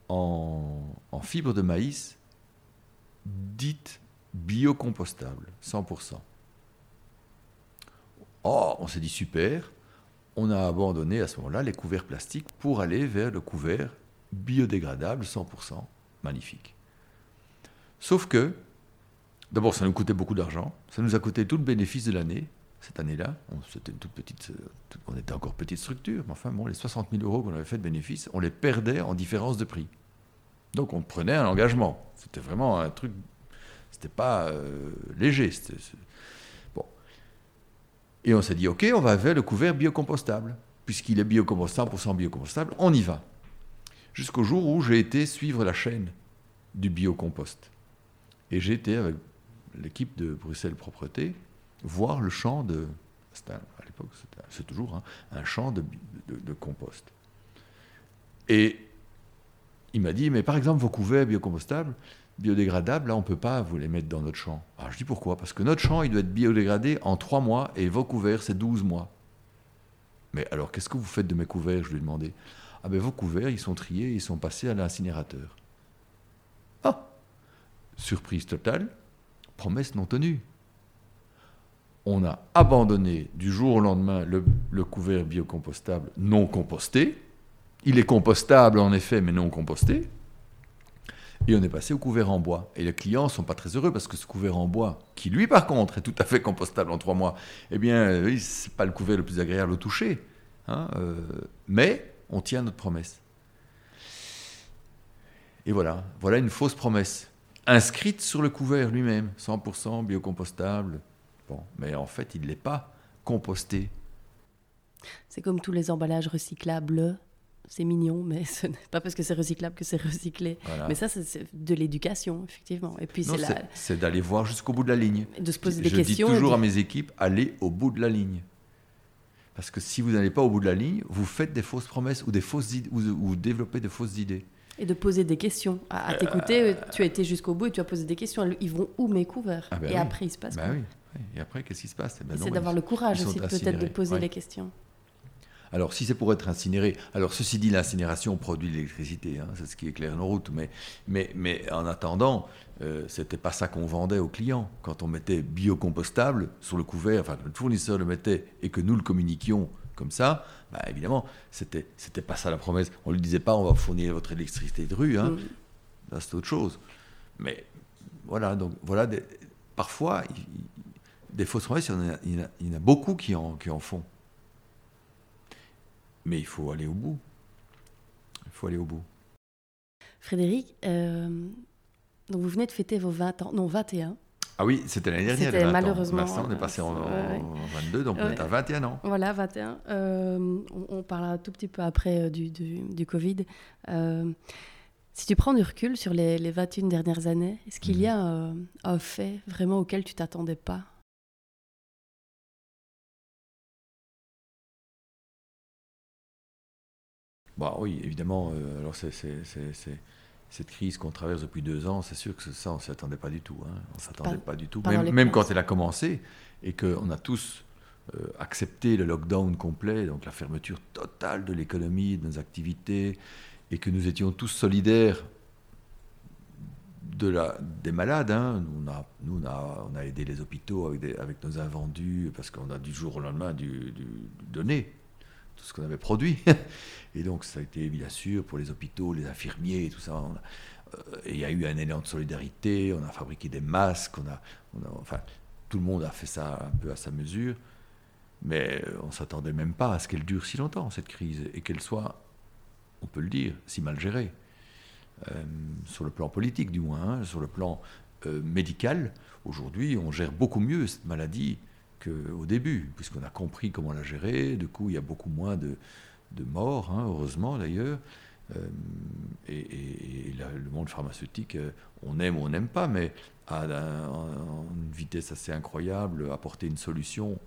Speaker 1: en, en de maïs dites biocompostables, 100%. Oh, on s'est dit super, on a abandonné à ce moment-là les couverts plastiques pour aller vers le couvert biodégradable 100%, magnifique. Sauf que, d'abord, ça nous coûtait beaucoup d'argent, ça nous a coûté tout le bénéfice de l'année, cette année-là. On, c'était une toute petite, euh, on était encore petite structure, mais enfin, bon, les 60 000 euros qu'on avait fait de bénéfice, on les perdait en différence de prix. Donc, on prenait un engagement. C'était vraiment un truc, c'était pas euh, léger. Et on s'est dit, OK, on va vers le couvert biocompostable. Puisqu'il est biocompostable, 100% biocompostable, on y va. Jusqu'au jour où j'ai été suivre la chaîne du biocompost. Et j'ai été avec l'équipe de Bruxelles Propreté voir le champ de. à l'époque, c'est toujours hein, un champ de- de compost. Et il m'a dit Mais par exemple, vos couverts biocompostables, biodégradables, là, on ne peut pas vous les mettre dans notre champ. Alors je dis pourquoi? Parce que notre champ, il doit être biodégradé en 3 mois et vos couverts, c'est 12 mois. Mais alors, qu'est-ce que vous faites de mes couverts? Je lui ai demandé. Ah ben, vos couverts, ils sont triés, ils sont passés à l'incinérateur. Ah Surprise totale, promesse non tenue. On a abandonné du jour au lendemain le, le couvert biocompostable non composté. Il est compostable en effet, mais non composté. Et on est passé au couvert en bois. Et les clients ne sont pas très heureux parce que ce couvert en bois, qui lui par contre est tout à fait compostable en trois mois, eh bien, euh, oui, ce n'est pas le couvert le plus agréable au toucher. hein, euh, mais on tient notre promesse. Et voilà, voilà une fausse promesse, inscrite sur le couvert lui-même, 100% biocompostable. Bon, mais en fait, il ne l'est pas composté.
Speaker 3: C'est comme tous les emballages recyclables. C'est mignon, mais ce n'est pas parce que c'est recyclable que c'est recyclé.
Speaker 1: Voilà.
Speaker 3: Mais ça, c'est- de l'éducation, effectivement. Et puis, c'est la-
Speaker 1: d'aller voir jusqu'au bout de la ligne.
Speaker 3: de se poser
Speaker 1: je
Speaker 3: des questions.
Speaker 1: dis
Speaker 3: et
Speaker 1: toujours à mes équipes, allez au bout de la ligne. Parce que si vous n'allez pas au bout de la ligne, vous faites des fausses promesses ou, des fausses ou, ou vous développez de fausses idées.
Speaker 3: Et de poser des questions. À, à t'écouter, tu as été jusqu'au bout et tu as posé des questions. Ils vont où mes couverts
Speaker 1: Ah ben
Speaker 3: Et
Speaker 1: oui.
Speaker 3: après, il se passe
Speaker 1: Bah
Speaker 3: quoi
Speaker 1: oui. Et après, qu'est-ce qui se passe? Eh ben
Speaker 3: C'est d'avoir le courage aussi, peut-être, de poser
Speaker 1: Ouais.
Speaker 3: les questions.
Speaker 1: Alors, si c'est pour être incinéré, alors ceci dit, l'incinération produit de l'électricité, hein, c'est ce qui éclaire nos routes, mais, mais, mais en attendant, euh, c'était pas ça qu'on vendait aux clients. Quand on mettait biocompostable sur le couvert, enfin, que notre fournisseur le mettait et que nous le communiquions comme ça, bah, évidemment, c'était, c'était pas ça la promesse. On lui disait pas, on va fournir votre électricité de rue, hein. Là, c'est autre chose. Mais voilà, donc voilà, des- parfois, il- il- des fausses promesses, il y en a, il y en a- il y en a beaucoup qui en, qui en font. Mais il faut aller au bout. Il faut aller au bout.
Speaker 3: Frédéric, euh, donc vous venez de fêter vos 20 ans, non 21.
Speaker 1: Ah oui, c'était l'année dernière.
Speaker 3: C'était malheureusement.
Speaker 1: Maintenant, on est passé en, 22, donc on est à 21 ans.
Speaker 3: Voilà, 21. Euh, on, parlera un tout petit peu après euh, du, du, Covid. Euh, si tu prends du recul sur les, les 21 dernières années, est-ce qu'il y a mhm. un fait vraiment auquel tu t'attendais pas
Speaker 1: Bah oui, évidemment. alors c'est cette crise qu'on traverse depuis deux ans, c'est sûr que ça, on ne s'y attendait pas du tout. Hein. On ne s'attendait pas, du tout. Même, quand elle a commencé et qu'on a tous euh, accepté le lockdown complet, donc la fermeture totale de l'économie, de nos activités, et que nous étions tous solidaires de la, des malades. Hein. Nous, on a, nous on, a, on, a, aidé les hôpitaux avec, avec nos invendus, parce qu'on a du jour au lendemain du, du donné tout ce qu'on avait produit. Et donc, ça a été bien sûr pour les hôpitaux, les infirmiers tout ça. Euh, et il y a eu un élan de solidarité, on a fabriqué des masques, on a, enfin, tout le monde a fait ça un peu à sa mesure. Mais on ne s'attendait même pas à ce qu'elle dure si longtemps, cette crise, et qu'elle soit, on peut le dire, si mal gérée. Euh, sur le plan politique, du moins, hein, sur le plan euh, médical, aujourd'hui, on gère beaucoup mieux cette maladie qu'au début, puisqu'on a compris comment la gérer. Du coup, il y a beaucoup moins de, de morts, hein, heureusement d'ailleurs. Euh, et, le monde pharmaceutique, euh, on aime ou on n'aime pas, mais à, une vitesse assez incroyable, apporter une solution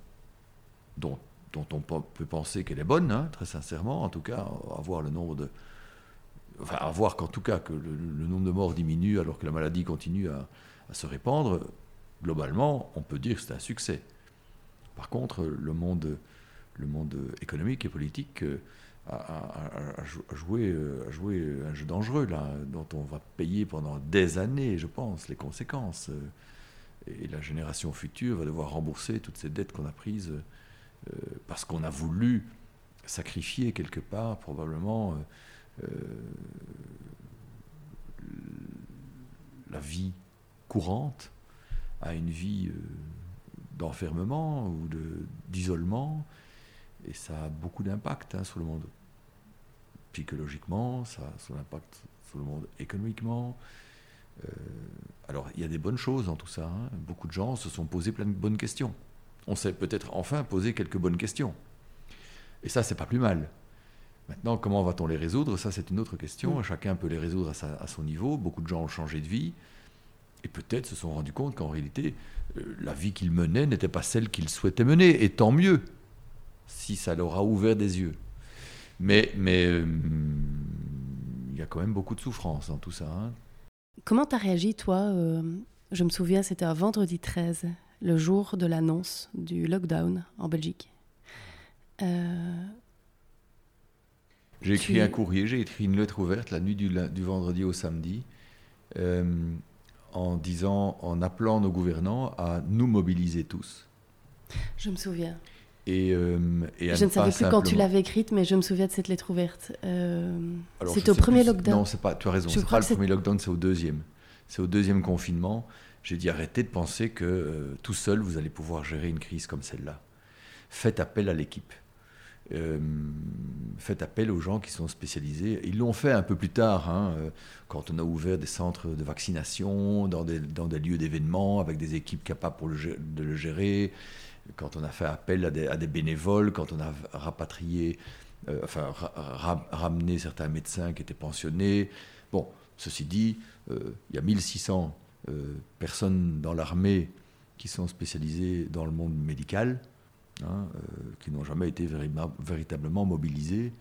Speaker 1: dont, dont on peut penser qu'elle est bonne, hein, très sincèrement, en tout cas, avoir le nombre de... Enfin, avoir qu'en tout cas que le, nombre de morts diminue alors que la maladie continue à, à se répandre, globalement, on peut dire que c'est un succès. Par contre, le monde économique et politique euh, a, joué, euh, a, joué, un jeu dangereux, là, dont on va payer pendant des années, je pense, les conséquences. Euh, et la génération future va devoir rembourser toutes ces dettes qu'on a prises parce qu'on a voulu sacrifier quelque part, probablement, la vie courante à une vie d'enfermement ou d'isolement et ça a beaucoup d'impact hein, sur le monde psychologiquement, ça a son impact sur le monde économiquement. Euh, alors, il y a des bonnes choses dans tout ça. Hein. Beaucoup de gens se sont posés plein de bonnes questions. On sait peut-être enfin poser quelques bonnes questions. Et ça, c'est pas plus mal. Maintenant, comment va-t-on les résoudre? Ça, c'est une autre question. Mm. Chacun peut les résoudre à, son niveau. Beaucoup de gens ont changé de vie et peut-être se sont rendus compte qu'en réalité, euh, la vie qu'ils menaient n'était pas celle qu'ils souhaitaient mener. Et tant mieux si ça leur a ouvert des yeux. Mais, mais euh, il y a quand même beaucoup de souffrance dans tout ça. Hein.
Speaker 3: Comment tu as réagi, toi euh, Je me souviens, c'était un vendredi 13, le jour de l'annonce du lockdown en Belgique. Euh,
Speaker 1: j'ai écrit un courrier, j'ai écrit une lettre ouverte la nuit du, du vendredi au samedi, en disant, en appelant nos gouvernants à nous mobiliser tous.
Speaker 3: Je me souviens.
Speaker 1: Et, euh,
Speaker 3: je ne savais plus quand tu l'avais écrite, mais je me souviens de cette lettre ouverte. Euh, c'est au premier lockdown.
Speaker 1: Non, c'est pas. Tu as raison. C'est pas le premier lockdown, c'est au deuxième. C'est au deuxième confinement. J'ai dit arrêtez de penser que euh, tout seul vous allez pouvoir gérer une crise comme celle-là. Faites appel à l'équipe. Faites appel aux gens qui sont spécialisés. Ils l'ont fait un peu plus tard, hein, quand on a ouvert des centres de vaccination dans des, lieux d'événements avec des équipes capables pour de le gérer quand on a fait appel à des, bénévoles, quand on a rapatrié, euh, enfin ramené certains médecins qui étaient pensionnés. Bon, ceci dit, euh, il y a 1600 euh, personnes dans l'armée qui sont spécialisées dans le monde médical, hein, qui n'ont jamais été véritablement mobilisées,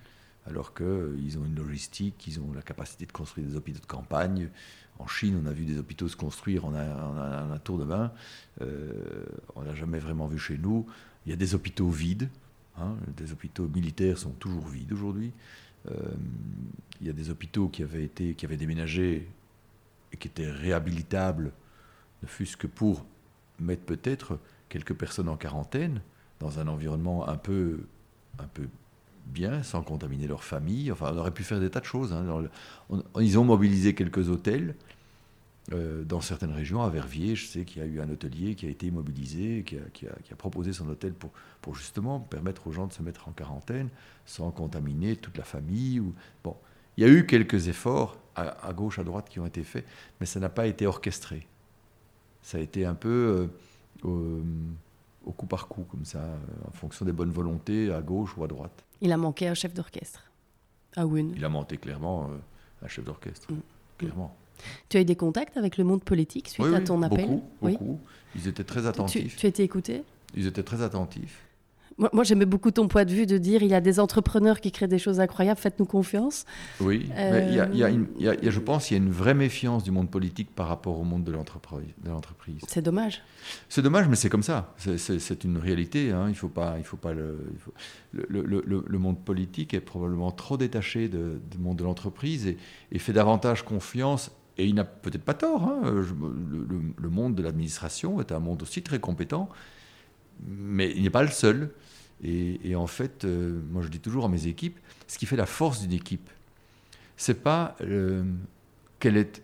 Speaker 1: alors qu'ils ont une logistique, ils ont la capacité de construire des hôpitaux de campagne, en Chine, on a vu des hôpitaux se construire en un, tour de main. Euh, on n'a jamais vraiment vu chez nous. Il y a des hôpitaux vides. Hein. des hôpitaux militaires sont toujours vides aujourd'hui. Euh, il y a des hôpitaux qui avaient, été, qui avaient déménagé et qui étaient réhabilitables, ne fût-ce que pour mettre peut-être quelques personnes en quarantaine dans un environnement un peu, un peu bien, sans contaminer leur famille. Enfin, on aurait pu faire des tas de choses. Hein. ils ont mobilisé quelques hôtels euh, dans certaines régions. À Verviers, je sais qu'il y a eu un hôtelier qui a été mobilisé, qui a, proposé son hôtel pour, justement permettre aux gens de se mettre en quarantaine sans contaminer toute la famille. Bon, il y a eu quelques efforts à, gauche, à droite qui ont été faits, mais ça n'a pas été orchestré. ça a été un peu au, coup par coup, comme ça, en fonction des bonnes volontés, à gauche ou à droite.
Speaker 3: Il a manqué un chef d'orchestre à Wun.
Speaker 1: Il a manqué clairement un chef d'orchestre, mm. clairement.
Speaker 3: Tu as eu des contacts avec le monde politique suite à ton appel
Speaker 1: beaucoup, beaucoup. Ils étaient très attentifs.
Speaker 3: Tu, tu étais écouté?
Speaker 1: Ils étaient très attentifs.
Speaker 3: Moi, j'aimais beaucoup ton point de vue de dire il y a des entrepreneurs qui créent des choses incroyables, faites-nous confiance.
Speaker 1: Oui, je pense qu'il y a une vraie méfiance du monde politique par rapport au monde de l'entreprise.
Speaker 3: C'est dommage.
Speaker 1: C'est dommage, mais c'est comme ça. C'est une réalité. Hein. Il ne faut pas, il faut pas le, le, le, le, monde politique est probablement trop détaché de, du monde de l'entreprise et, et, fait davantage confiance. Et il n'a peut-être pas tort. Hein. le monde de l'administration est un monde aussi très compétent mais il n'est pas le seul. Et, en fait, euh, moi je dis toujours à mes équipes, ce qui fait la force d'une équipe, c'est pas euh, qu'elle est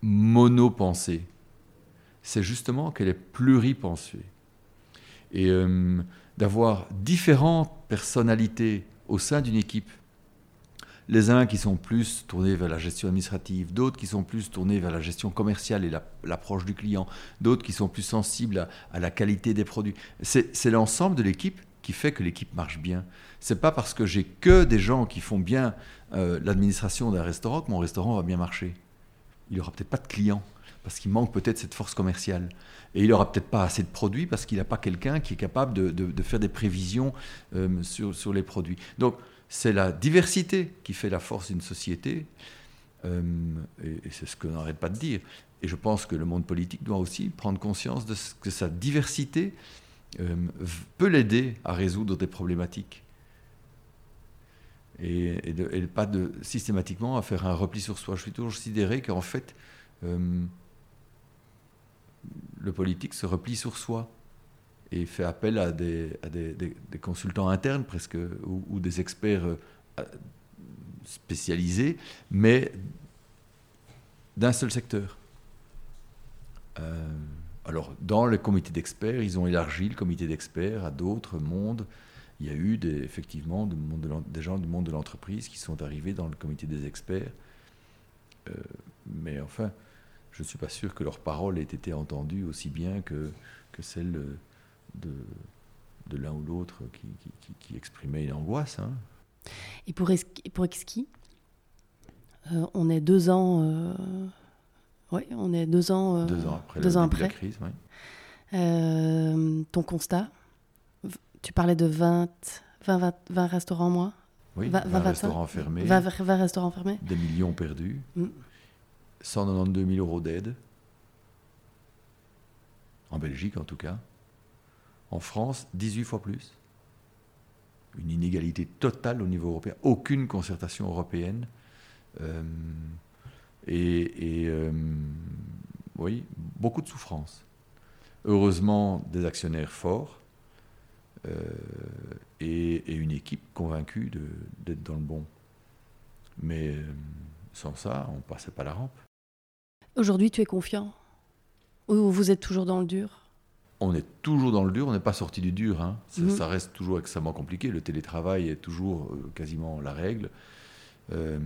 Speaker 1: monopensée, c'est justement qu'elle est pluripensée. Et euh, d'avoir différentes personnalités au sein d'une équipe les uns qui sont plus tournés vers la gestion administrative, d'autres qui sont plus tournés vers la gestion commerciale et l'approche du client, d'autres qui sont plus sensibles à, la qualité des produits. C'est l'ensemble de l'équipe qui fait que l'équipe marche bien. C'est pas parce que j'ai que des gens qui font bien euh, l'administration d'un restaurant que mon restaurant va bien marcher. Il aura peut-être pas de clients parce qu'il manque peut-être cette force commerciale. Et il n'aura peut-être pas assez de produits parce qu'il n'a pas quelqu'un qui est capable de, faire des prévisions euh, sur, sur les produits. Donc, c'est la diversité qui fait la force d'une société, euh, et, c'est ce que n'arrête pas de dire. Et je pense que le monde politique doit aussi prendre conscience de ce que sa diversité euh, peut l'aider à résoudre des problématiques. Et, pas systématiquement à faire un repli sur soi. Je suis toujours considéré qu'en fait, euh, le politique se replie sur soi et fait appel à des, consultants internes presque ou, des experts euh, spécialisés, mais d'un seul secteur. Euh, alors, dans le comité d'experts, ils ont élargi le comité d'experts à d'autres mondes. Il y a eu effectivement des gens du monde de l'entreprise qui sont arrivés dans le comité des experts. Euh, mais enfin, je ne suis pas sûr que leur parole ait été entendue aussi bien que, que celle de, de l'un ou l'autre qui, qui, exprimait une angoisse. Hein.
Speaker 3: Et pour, pour Exki, euh, on est deux ans. Euh, ouais, on est deux ans. Euh,
Speaker 1: deux ans après, deux ans après. la crise.
Speaker 3: ton constat Tu parlais de 20, 20, 20, restaurants moins
Speaker 1: Oui, 20, 20 restaurants fermés.
Speaker 3: 20, restaurants fermés.
Speaker 1: Des millions perdus. 192 mm. 000 euros d'aide. En Belgique, en tout cas. En France, 18 fois plus. Une inégalité totale au niveau européen. Aucune concertation européenne. Euh, et, euh, oui, beaucoup de souffrance. Heureusement, des actionnaires forts euh, et, une équipe convaincue d'être dans le bon. Mais sans ça, on ne passait pas la rampe.
Speaker 3: Aujourd'hui, tu es confiant? Ou vous êtes toujours dans le dur?
Speaker 1: On est toujours dans le dur, on n'est pas sorti du dur. Hein. Mhm. Ça, reste toujours extrêmement compliqué. Le télétravail est toujours euh, quasiment la règle. Euh,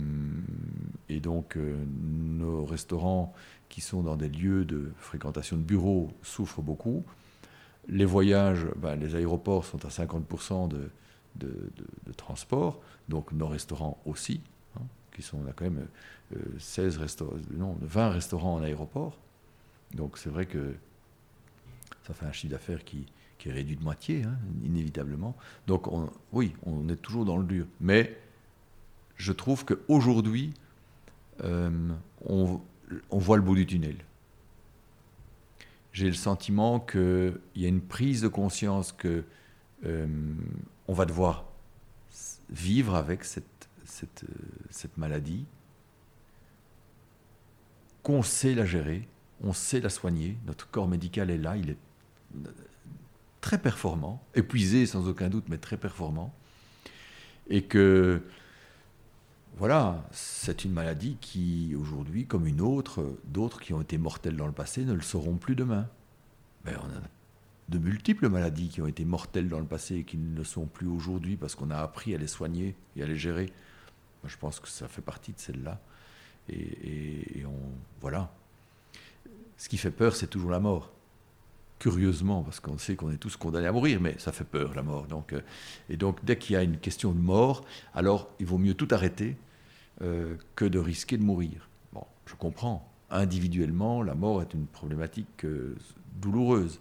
Speaker 1: et donc, euh, nos restaurants qui sont dans des lieux de fréquentation de bureaux souffrent beaucoup. Les voyages, ben, les aéroports sont à 50% de, de, transport, donc nos restaurants aussi, hein, qui sont là quand même 16 restaurants, non, 20 restaurants en aéroport. Donc c'est vrai que ça fait un chiffre d'affaires qui, est réduit de moitié, hein, inévitablement. Donc oui, on est toujours dans le dur. Mais je trouve qu'aujourd'hui, euh, on, voit le bout du tunnel. J'ai le sentiment qu'il y a une prise de conscience que euh, on va devoir vivre avec cette, cette, cette maladie, qu'on sait la gérer, on sait la soigner, notre corps médical est là, il est très performant, épuisé sans aucun doute, mais très performant. Et que, voilà, c'est une maladie qui, aujourd'hui, comme une autre, d'autres qui ont été mortelles dans le passé ne le seront plus demain. Ben, on a de multiples maladies qui ont été mortelles dans le passé et qui ne le sont plus aujourd'hui parce qu'on a appris à les soigner et à les gérer. Moi, je pense que ça fait partie de celle-là. Et, voilà. ce qui fait peur, c'est toujours la mort. Curieusement, parce qu'on sait qu'on est tous condamnés à mourir, mais ça fait peur, la mort. Donc, euh, et donc, dès qu'il y a une question de mort, alors il vaut mieux tout arrêter euh, que de risquer de mourir. Bon, je comprends. Individuellement, la mort est une problématique euh, douloureuse.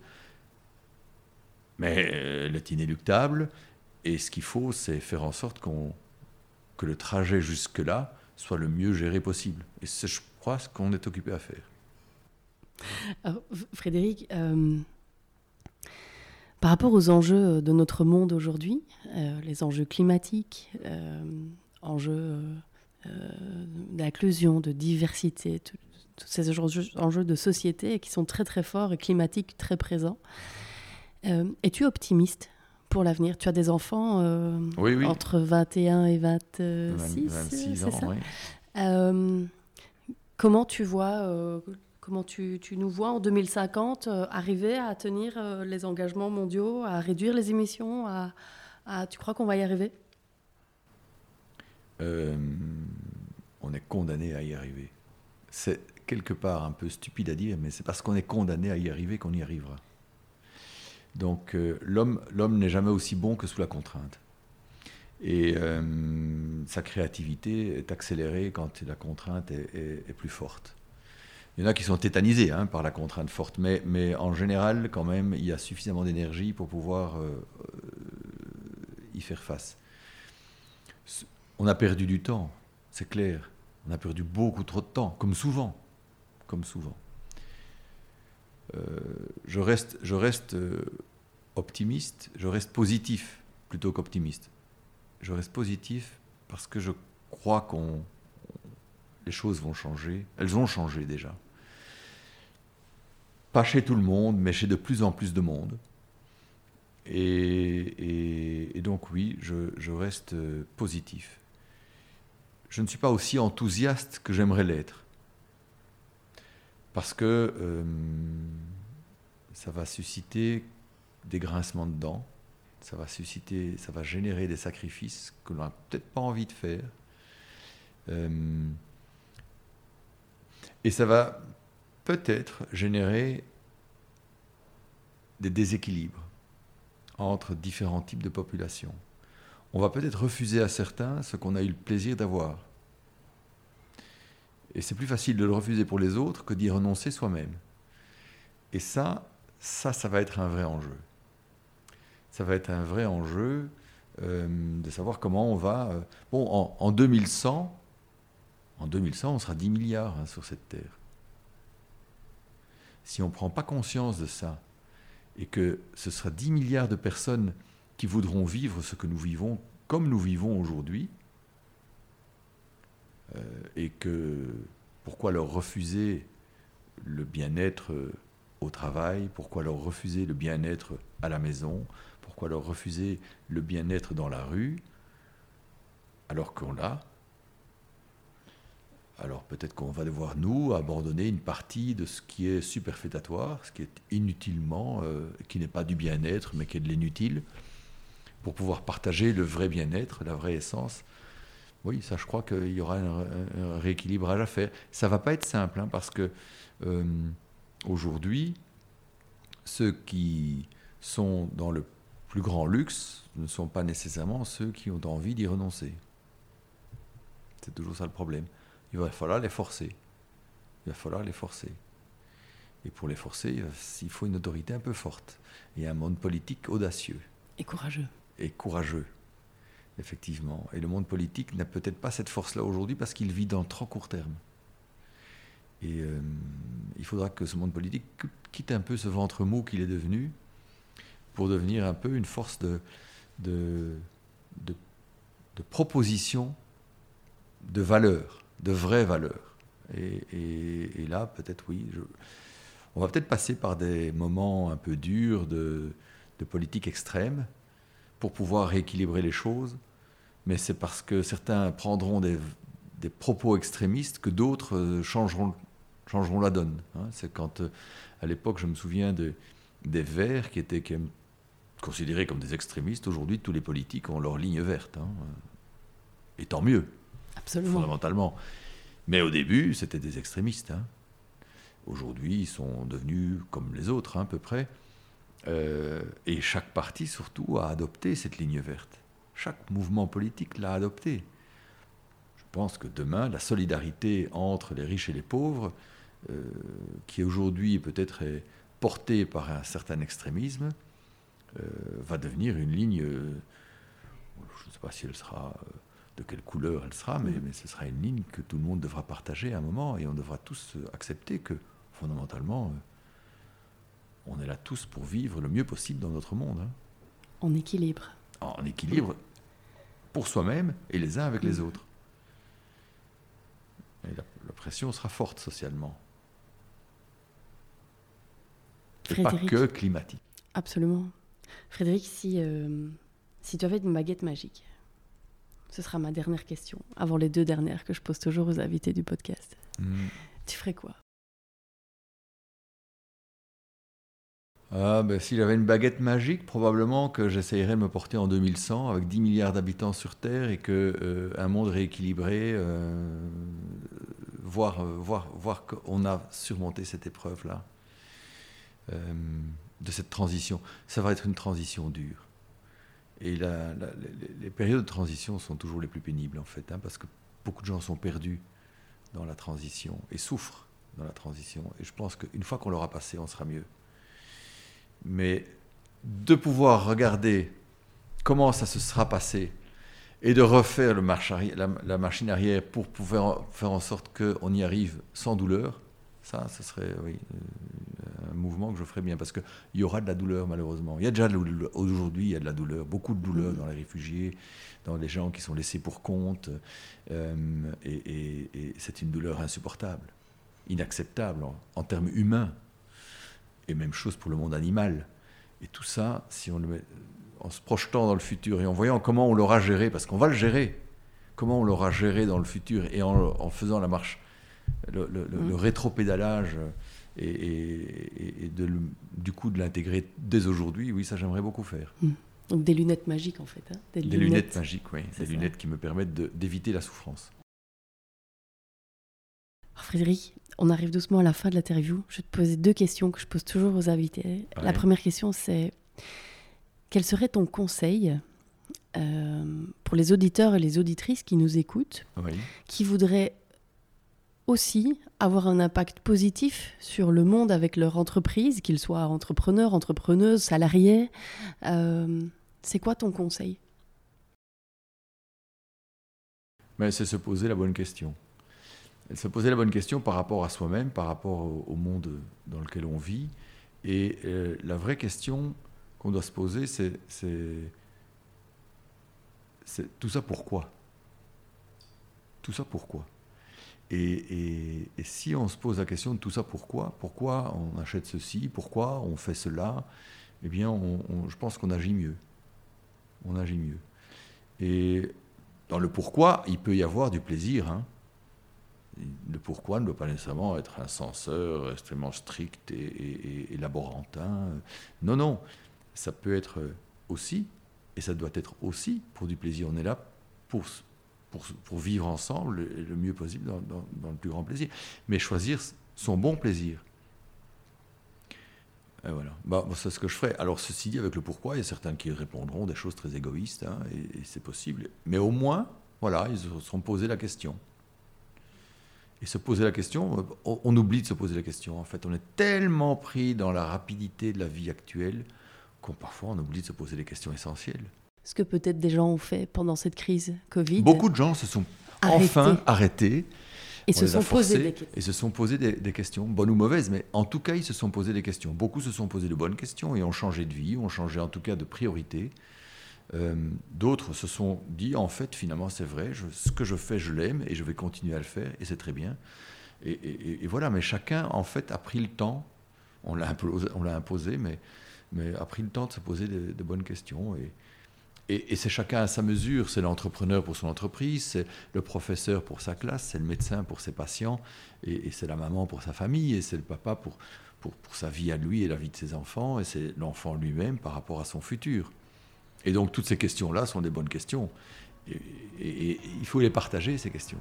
Speaker 1: Mais elle est inéluctable. Et ce qu'il faut, c'est faire en sorte que le trajet jusque-là soit le mieux géré possible. Et c'est, je crois, ce qu'on est occupé à faire.
Speaker 3: Alors, Frédéric, euh, par rapport aux enjeux de notre monde aujourd'hui, euh, les enjeux climatiques, euh, enjeux d'inclusion, de diversité, tous ces enjeux, enjeux, de société qui sont très très forts et climatiques très présents, es-tu optimiste pour l'avenir? Tu as des enfants entre 21 et 26, 26 ans, oui. comment tu vois Comment tu, nous vois en 2050 euh, arriver à tenir euh, les engagements mondiaux, à réduire les émissions Tu crois qu'on va y arriver?
Speaker 1: Euh, On est condamné à y arriver. C'est quelque part un peu stupide à dire, mais c'est parce qu'on est condamné à y arriver qu'on y arrivera. Donc l'homme n'est jamais aussi bon que sous la contrainte. Et sa créativité est accélérée quand la contrainte est plus forte. Il y en a qui sont tétanisés hein, par la contrainte forte, mais, en général, quand même, il y a suffisamment d'énergie pour pouvoir euh, euh, y faire face. On a perdu du temps, c'est clair. On a perdu beaucoup trop de temps, comme souvent. Comme souvent. Euh, je reste, je reste optimiste, je reste positif plutôt qu'optimiste. Je reste positif parce que je crois qu'on les choses vont changer. Elles ont changé déjà. Pas chez tout le monde, mais chez de plus en plus de monde. Et, donc oui, je, reste positif. Je ne suis pas aussi enthousiaste que j'aimerais l'être. Parce que euh, ça va susciter des grincements de dents, ça va susciter, ça va générer des sacrifices que l'on n'a peut-être pas envie de faire. Euh, et ça va peut-être générer des déséquilibres entre différents types de populations. On va peut-être refuser à certains ce qu'on a eu le plaisir d'avoir. Et c'est plus facile de le refuser pour les autres que d'y renoncer soi-même. Et ça, ça, ça va être un vrai enjeu. Ça va être un vrai enjeu euh, de savoir comment on va... Euh, bon, en, en 2100, en 2100, on sera 10 milliards hein, sur cette Terre. Si on ne prend pas conscience de ça, et que ce sera 10 milliards de personnes qui voudront vivre ce que nous vivons comme nous vivons aujourd'hui, euh, et que pourquoi leur refuser le bien-être au travail, pourquoi leur refuser le bien-être à la maison, pourquoi leur refuser le bien-être dans la rue, alors qu'on l'a, alors peut-être qu'on va devoir, nous, abandonner une partie de ce qui est superfétatoire, ce qui est inutilement, euh, qui n'est pas du bien-être, mais qui est de l'inutile, pour pouvoir partager le vrai bien-être, la vraie essence. Oui, ça, je crois qu'il y aura un, rééquilibrage à faire. Ça va pas être simple, hein, parce que euh, aujourd'hui, ceux qui sont dans le plus grand luxe ne sont pas nécessairement ceux qui ont envie d'y renoncer. C'est toujours ça le problème il va falloir les forcer. Il va falloir les forcer. Et pour les forcer, il faut une autorité un peu forte et un monde politique audacieux.
Speaker 3: Et courageux.
Speaker 1: Et courageux, effectivement. Et le monde politique n'a peut-être pas cette force-là aujourd'hui parce qu'il vit dans trop court terme. Et euh, il faudra que ce monde politique quitte un peu ce ventre mou qu'il est devenu pour devenir un peu une force de, de, de, de proposition de valeur de vraies valeurs. Et, là, peut-être, oui, on va peut-être passer par des moments un peu durs de, politique extrême pour pouvoir rééquilibrer les choses, mais c'est parce que certains prendront des, propos extrémistes que d'autres euh, changeront, changeront la donne. Hein. C'est quand, euh, à l'époque, je me souviens de, des Verts qui étaient considérés comme des extrémistes. Aujourd'hui, tous les politiques ont leur ligne verte. Hein. Et tant mieux. Fondamentalement. Mais au début, c'était des extrémistes. Hein. Aujourd'hui, ils sont devenus comme les autres, hein, à peu près. Euh, et chaque parti, surtout, a adopté cette ligne verte. Chaque mouvement politique l'a adopté. Je pense que demain, la solidarité entre les riches et les pauvres, euh, qui aujourd'hui peut-être est portée par un certain extrémisme, euh, va devenir une ligne, je ne sais pas si elle sera, de quelle couleur elle sera, mais, mm. mais ce sera une ligne que tout le monde devra partager à un moment et on devra tous accepter que fondamentalement, on est là tous pour vivre le mieux possible dans notre monde. Hein.
Speaker 3: En équilibre.
Speaker 1: En équilibre pour soi-même et les uns avec les mm. autres. Et la, pression sera forte socialement. Et pas que climatique.
Speaker 3: Absolument. Frédéric, si, euh, si tu avais une baguette magique, ce sera ma dernière question, avant les deux dernières que je pose toujours aux invités du podcast. Mm. Tu ferais quoi?
Speaker 1: Ah, ben, si j'avais une baguette magique, probablement que j'essayerais de me porter en 2100 avec 10 milliards d'habitants sur Terre et que euh, un monde rééquilibré, euh, voir, euh, voir, voir qu'on a surmonté cette épreuve-là, de cette transition. Ça va être une transition dure. Et les, périodes de transition sont toujours les plus pénibles, en fait, hein, parce que beaucoup de gens sont perdus dans la transition et souffrent dans la transition. Et je pense qu'une fois qu'on l'aura passé, on sera mieux mais de pouvoir regarder comment ça se sera passé et de refaire la, machine arrière pour pouvoir faire en sorte qu'on y arrive sans douleur, ça, ce serait oui, euh, mouvement que je ferais bien parce qu'il y aura de la douleur malheureusement. Il y a déjà aujourd'hui, il y a de la douleur, beaucoup de douleur mmh. dans les réfugiés, dans les gens qui sont laissés pour compte, euh, et, c'est une douleur insupportable, inacceptable en termes humains. Et même chose pour le monde animal. Et tout ça, si on le met, en se projetant dans le futur et en voyant comment on l'aura géré, parce qu'on va le gérer, comment on l'aura géré dans le futur et en, faisant la marche, le, le, mmh. rétropédalage et, de, du coup de l'intégrer dès aujourd'hui, oui, ça j'aimerais beaucoup faire.
Speaker 3: Mmh. Donc des lunettes magiques en fait. Hein
Speaker 1: des, lunettes. magiques, oui. Des lunettes qui me permettent d'éviter la souffrance.
Speaker 3: Frédéric, on arrive doucement à la fin de l'interview. Je vais te poser deux questions que je pose toujours aux invités. La première question, c'est quel serait ton conseil euh, pour les auditeurs et les auditrices qui nous écoutent, qui voudraient aussi avoir un impact positif sur le monde avec leur entreprise, qu'ils soient entrepreneurs, entrepreneuses, salariés. Euh, c'est quoi ton conseil?
Speaker 1: Mais C'est se poser la bonne question se poser la bonne question par rapport à soi-même, par rapport au, monde dans lequel on vit. Et euh, la vraie question qu'on doit se poser, c'est, tout ça pourquoi? Tout ça pourquoi? Et, si on se pose la question de tout ça pourquoi Pourquoi on achète ceci Pourquoi on fait cela Eh bien, je pense qu'on agit mieux. On agit mieux. Et dans le pourquoi, il peut y avoir du plaisir. Hein le pourquoi ne doit pas nécessairement être un censeur extrêmement strict et, et, laborantin. Non, non, ça peut être aussi, et ça doit être aussi pour du plaisir. On est là pour, pour, vivre ensemble le, mieux possible dans, le plus grand plaisir. Mais choisir son bon plaisir. Voilà. Bah, c'est ce que je ferai. Alors, ceci dit, avec le pourquoi, il y a certains qui répondront des choses très égoïstes, hein, et, c'est possible. Mais au moins, voilà, ils se seront posés la question et se poser la question, on, oublie de se poser la question. En fait, on est tellement pris dans la rapidité de la vie actuelle qu'on parfois on oublie de se poser les questions essentielles.
Speaker 3: Ce que peut-être des gens ont fait pendant cette crise Covid.
Speaker 1: Beaucoup de gens se sont enfin arrêtés.
Speaker 3: Et se, sont posés des
Speaker 1: et se sont posés des, questions, bonnes ou mauvaises, mais en tout cas, ils se sont posés des questions. Beaucoup se sont posés de bonnes questions et ont changé de vie, ont changé en tout cas de priorité. Euh, d'autres se sont dit, en fait, finalement, c'est vrai, ce que je fais, je l'aime et je vais continuer à le faire et c'est très bien. Et, voilà, mais chacun, en fait, a pris le temps, on l'a imposé, on imposé mais, mais a pris le temps de se poser de, bonnes questions. Et, et c'est chacun à sa mesure. C'est l'entrepreneur pour son entreprise, c'est le professeur pour sa classe, c'est le médecin pour ses patients, et, c'est la maman pour sa famille, et c'est le papa pour, pour, pour, sa vie à lui et la vie de ses enfants, et c'est l'enfant lui-même par rapport à son futur. Et donc toutes ces questions-là sont des bonnes questions. Et, il faut les partager, ces questions.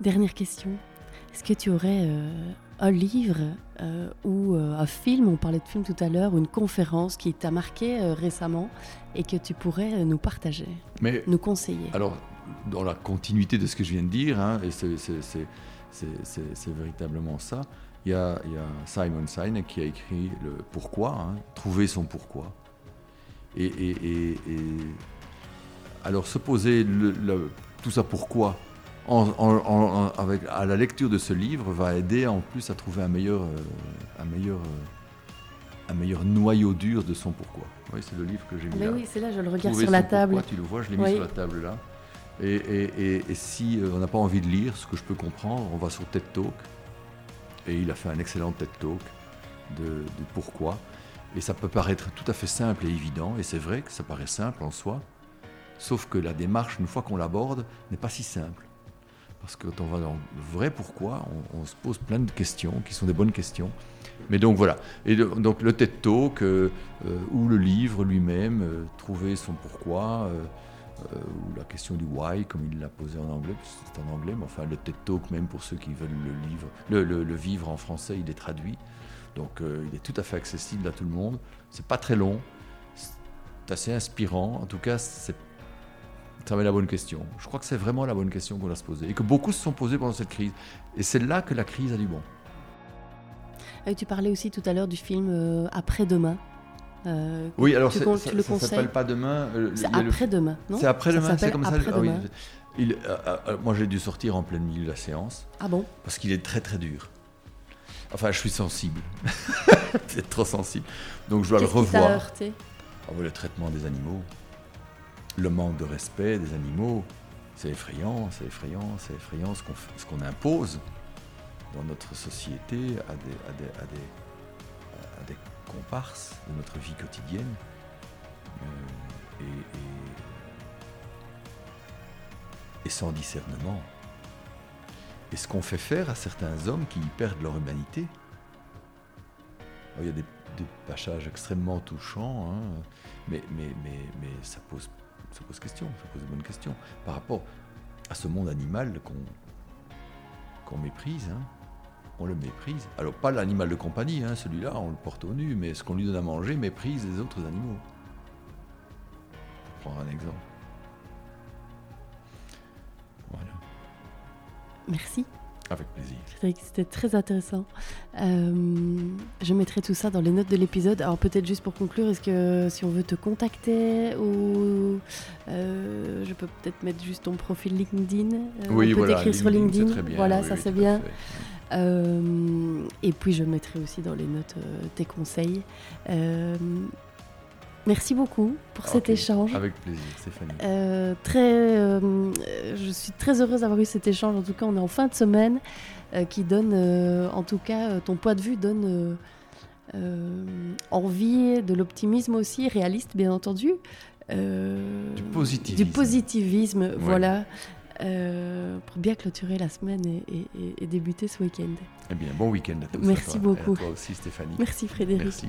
Speaker 3: Dernière question. Est-ce que tu aurais euh, un livre euh, ou euh, un film, on parlait de film tout à l'heure, ou une conférence qui t'a marqué récemment et que tu pourrais nous partager,
Speaker 1: Mais
Speaker 3: nous conseiller?
Speaker 1: alors, dans la continuité de ce que je viens de dire, hein, et c'est- véritablement ça, il y, a, il y a Simon Sinek qui a écrit le pourquoi, hein, trouver son pourquoi. Et, et- et- et alors se poser le- le- tout ça pourquoi en, en- en- en- avec, à la lecture de ce livre va aider en plus à trouver un meilleur, euh, un meilleur, euh, un meilleur noyau dur de son pourquoi. Oui, c'est le livre que j'ai mis
Speaker 3: Ah ben
Speaker 1: là.
Speaker 3: oui, c'est là, je le regarde
Speaker 1: Trouver
Speaker 3: sur la table.
Speaker 1: pourquoi, tu le vois, je l'ai mis sur la table là. Et, et- et- et si euh, on n'a pas envie de lire, ce que je peux comprendre, on va sur TED Talk. Et il a fait un excellent TED Talk de, de pourquoi. Et ça peut paraître tout à fait simple et évident, et c'est vrai que ça paraît simple en soi, sauf que la démarche, une fois qu'on l'aborde, n'est pas si simple. Parce que quand on va dans le vrai pourquoi, on, se pose plein de questions qui sont des bonnes questions. Mais donc voilà. Et donc le TED Talk euh, euh, ou le livre lui-même, euh, trouver son pourquoi, euh, ou la question du why, comme il l'a posé en anglais, c'est en anglais, mais enfin le TED Talk, même pour ceux qui veulent le, livre, le, vivre en français, il est traduit. Donc il est tout à fait accessible à tout le monde. C'est pas très long, c'est assez inspirant. En tout cas, c'est ça met la bonne question. Je crois que c'est vraiment la bonne question qu'on doit se poser et que beaucoup se sont posés pendant cette crise. Et c'est là que la crise a du bon.
Speaker 3: Euh, tu parlais aussi tout à l'heure du film euh, Après-demain. Euh,
Speaker 1: Oui, alors
Speaker 3: Tu
Speaker 1: c'est-
Speaker 3: con-
Speaker 1: ça,
Speaker 3: tu le
Speaker 1: ça s'appelle pas demain. euh,
Speaker 3: c'est Après-demain, non?
Speaker 1: C'est après-demain, c'est comme ça. ah oui. Il- moi, j'ai dû sortir en plein milieu de la séance
Speaker 3: Ah bon?
Speaker 1: Parce qu'il est très très dur. Enfin, je suis sensible. c'est trop sensible. Donc, je dois le
Speaker 3: Qu'est-ce qui
Speaker 1: revoir.
Speaker 3: heurté?
Speaker 1: Oui, le traitement des animaux, le manque de respect des animaux, c'est effrayant, c'est effrayant, c'est effrayant ce qu'on impose dans notre société à des, à des, à des, comparses de notre vie quotidienne. Euh, et, sans discernement. Et ce qu'on fait faire à certains hommes qui perdent leur humanité. Alors, Il y a des, des passages extrêmement touchants, hein, mais, mais, mais, mais ça, pose, ça pose question, ça pose de bonnes questions. Par rapport à ce monde animal qu'on qu'on méprise, hein, on le méprise. Alors pas l'animal de compagnie, hein, celui-là on le porte au nu, mais ce qu'on lui donne à manger méprise les autres animaux. Pour prendre un exemple. Voilà,
Speaker 3: Merci.
Speaker 1: Avec plaisir.
Speaker 3: Frédéric, c'était très intéressant. Euh, je mettrai tout ça dans les notes de l'épisode. Alors peut-être juste pour conclure, est-ce que si on veut te contacter ou euh, je peux peut-être mettre juste ton profil LinkedIn euh, On peut t'écrire sur LinkedIn.
Speaker 1: très bien,
Speaker 3: voilà,
Speaker 1: oui,
Speaker 3: ça
Speaker 1: oui,
Speaker 3: c'est bien. et puis je mettrai aussi dans les notes tes conseils. Merci beaucoup pour cet échange.
Speaker 1: Avec plaisir, Stéphanie.
Speaker 3: Euh, très, euh, je suis très heureuse d'avoir eu cet échange. En tout cas, on est en fin de semaine euh, qui donne, en tout cas, ton point de vue donne envie, de l'optimisme aussi, réaliste bien entendu.
Speaker 1: Du positivisme.
Speaker 3: Du positivisme, voilà. euh, pour bien clôturer la semaine et, et- et- et débuter ce week-end.
Speaker 1: Eh bien, bon week-end à tous. à
Speaker 3: Merci
Speaker 1: toi,
Speaker 3: beaucoup.
Speaker 1: Et à toi aussi, Stéphanie.
Speaker 3: Merci Frédéric.
Speaker 1: Merci.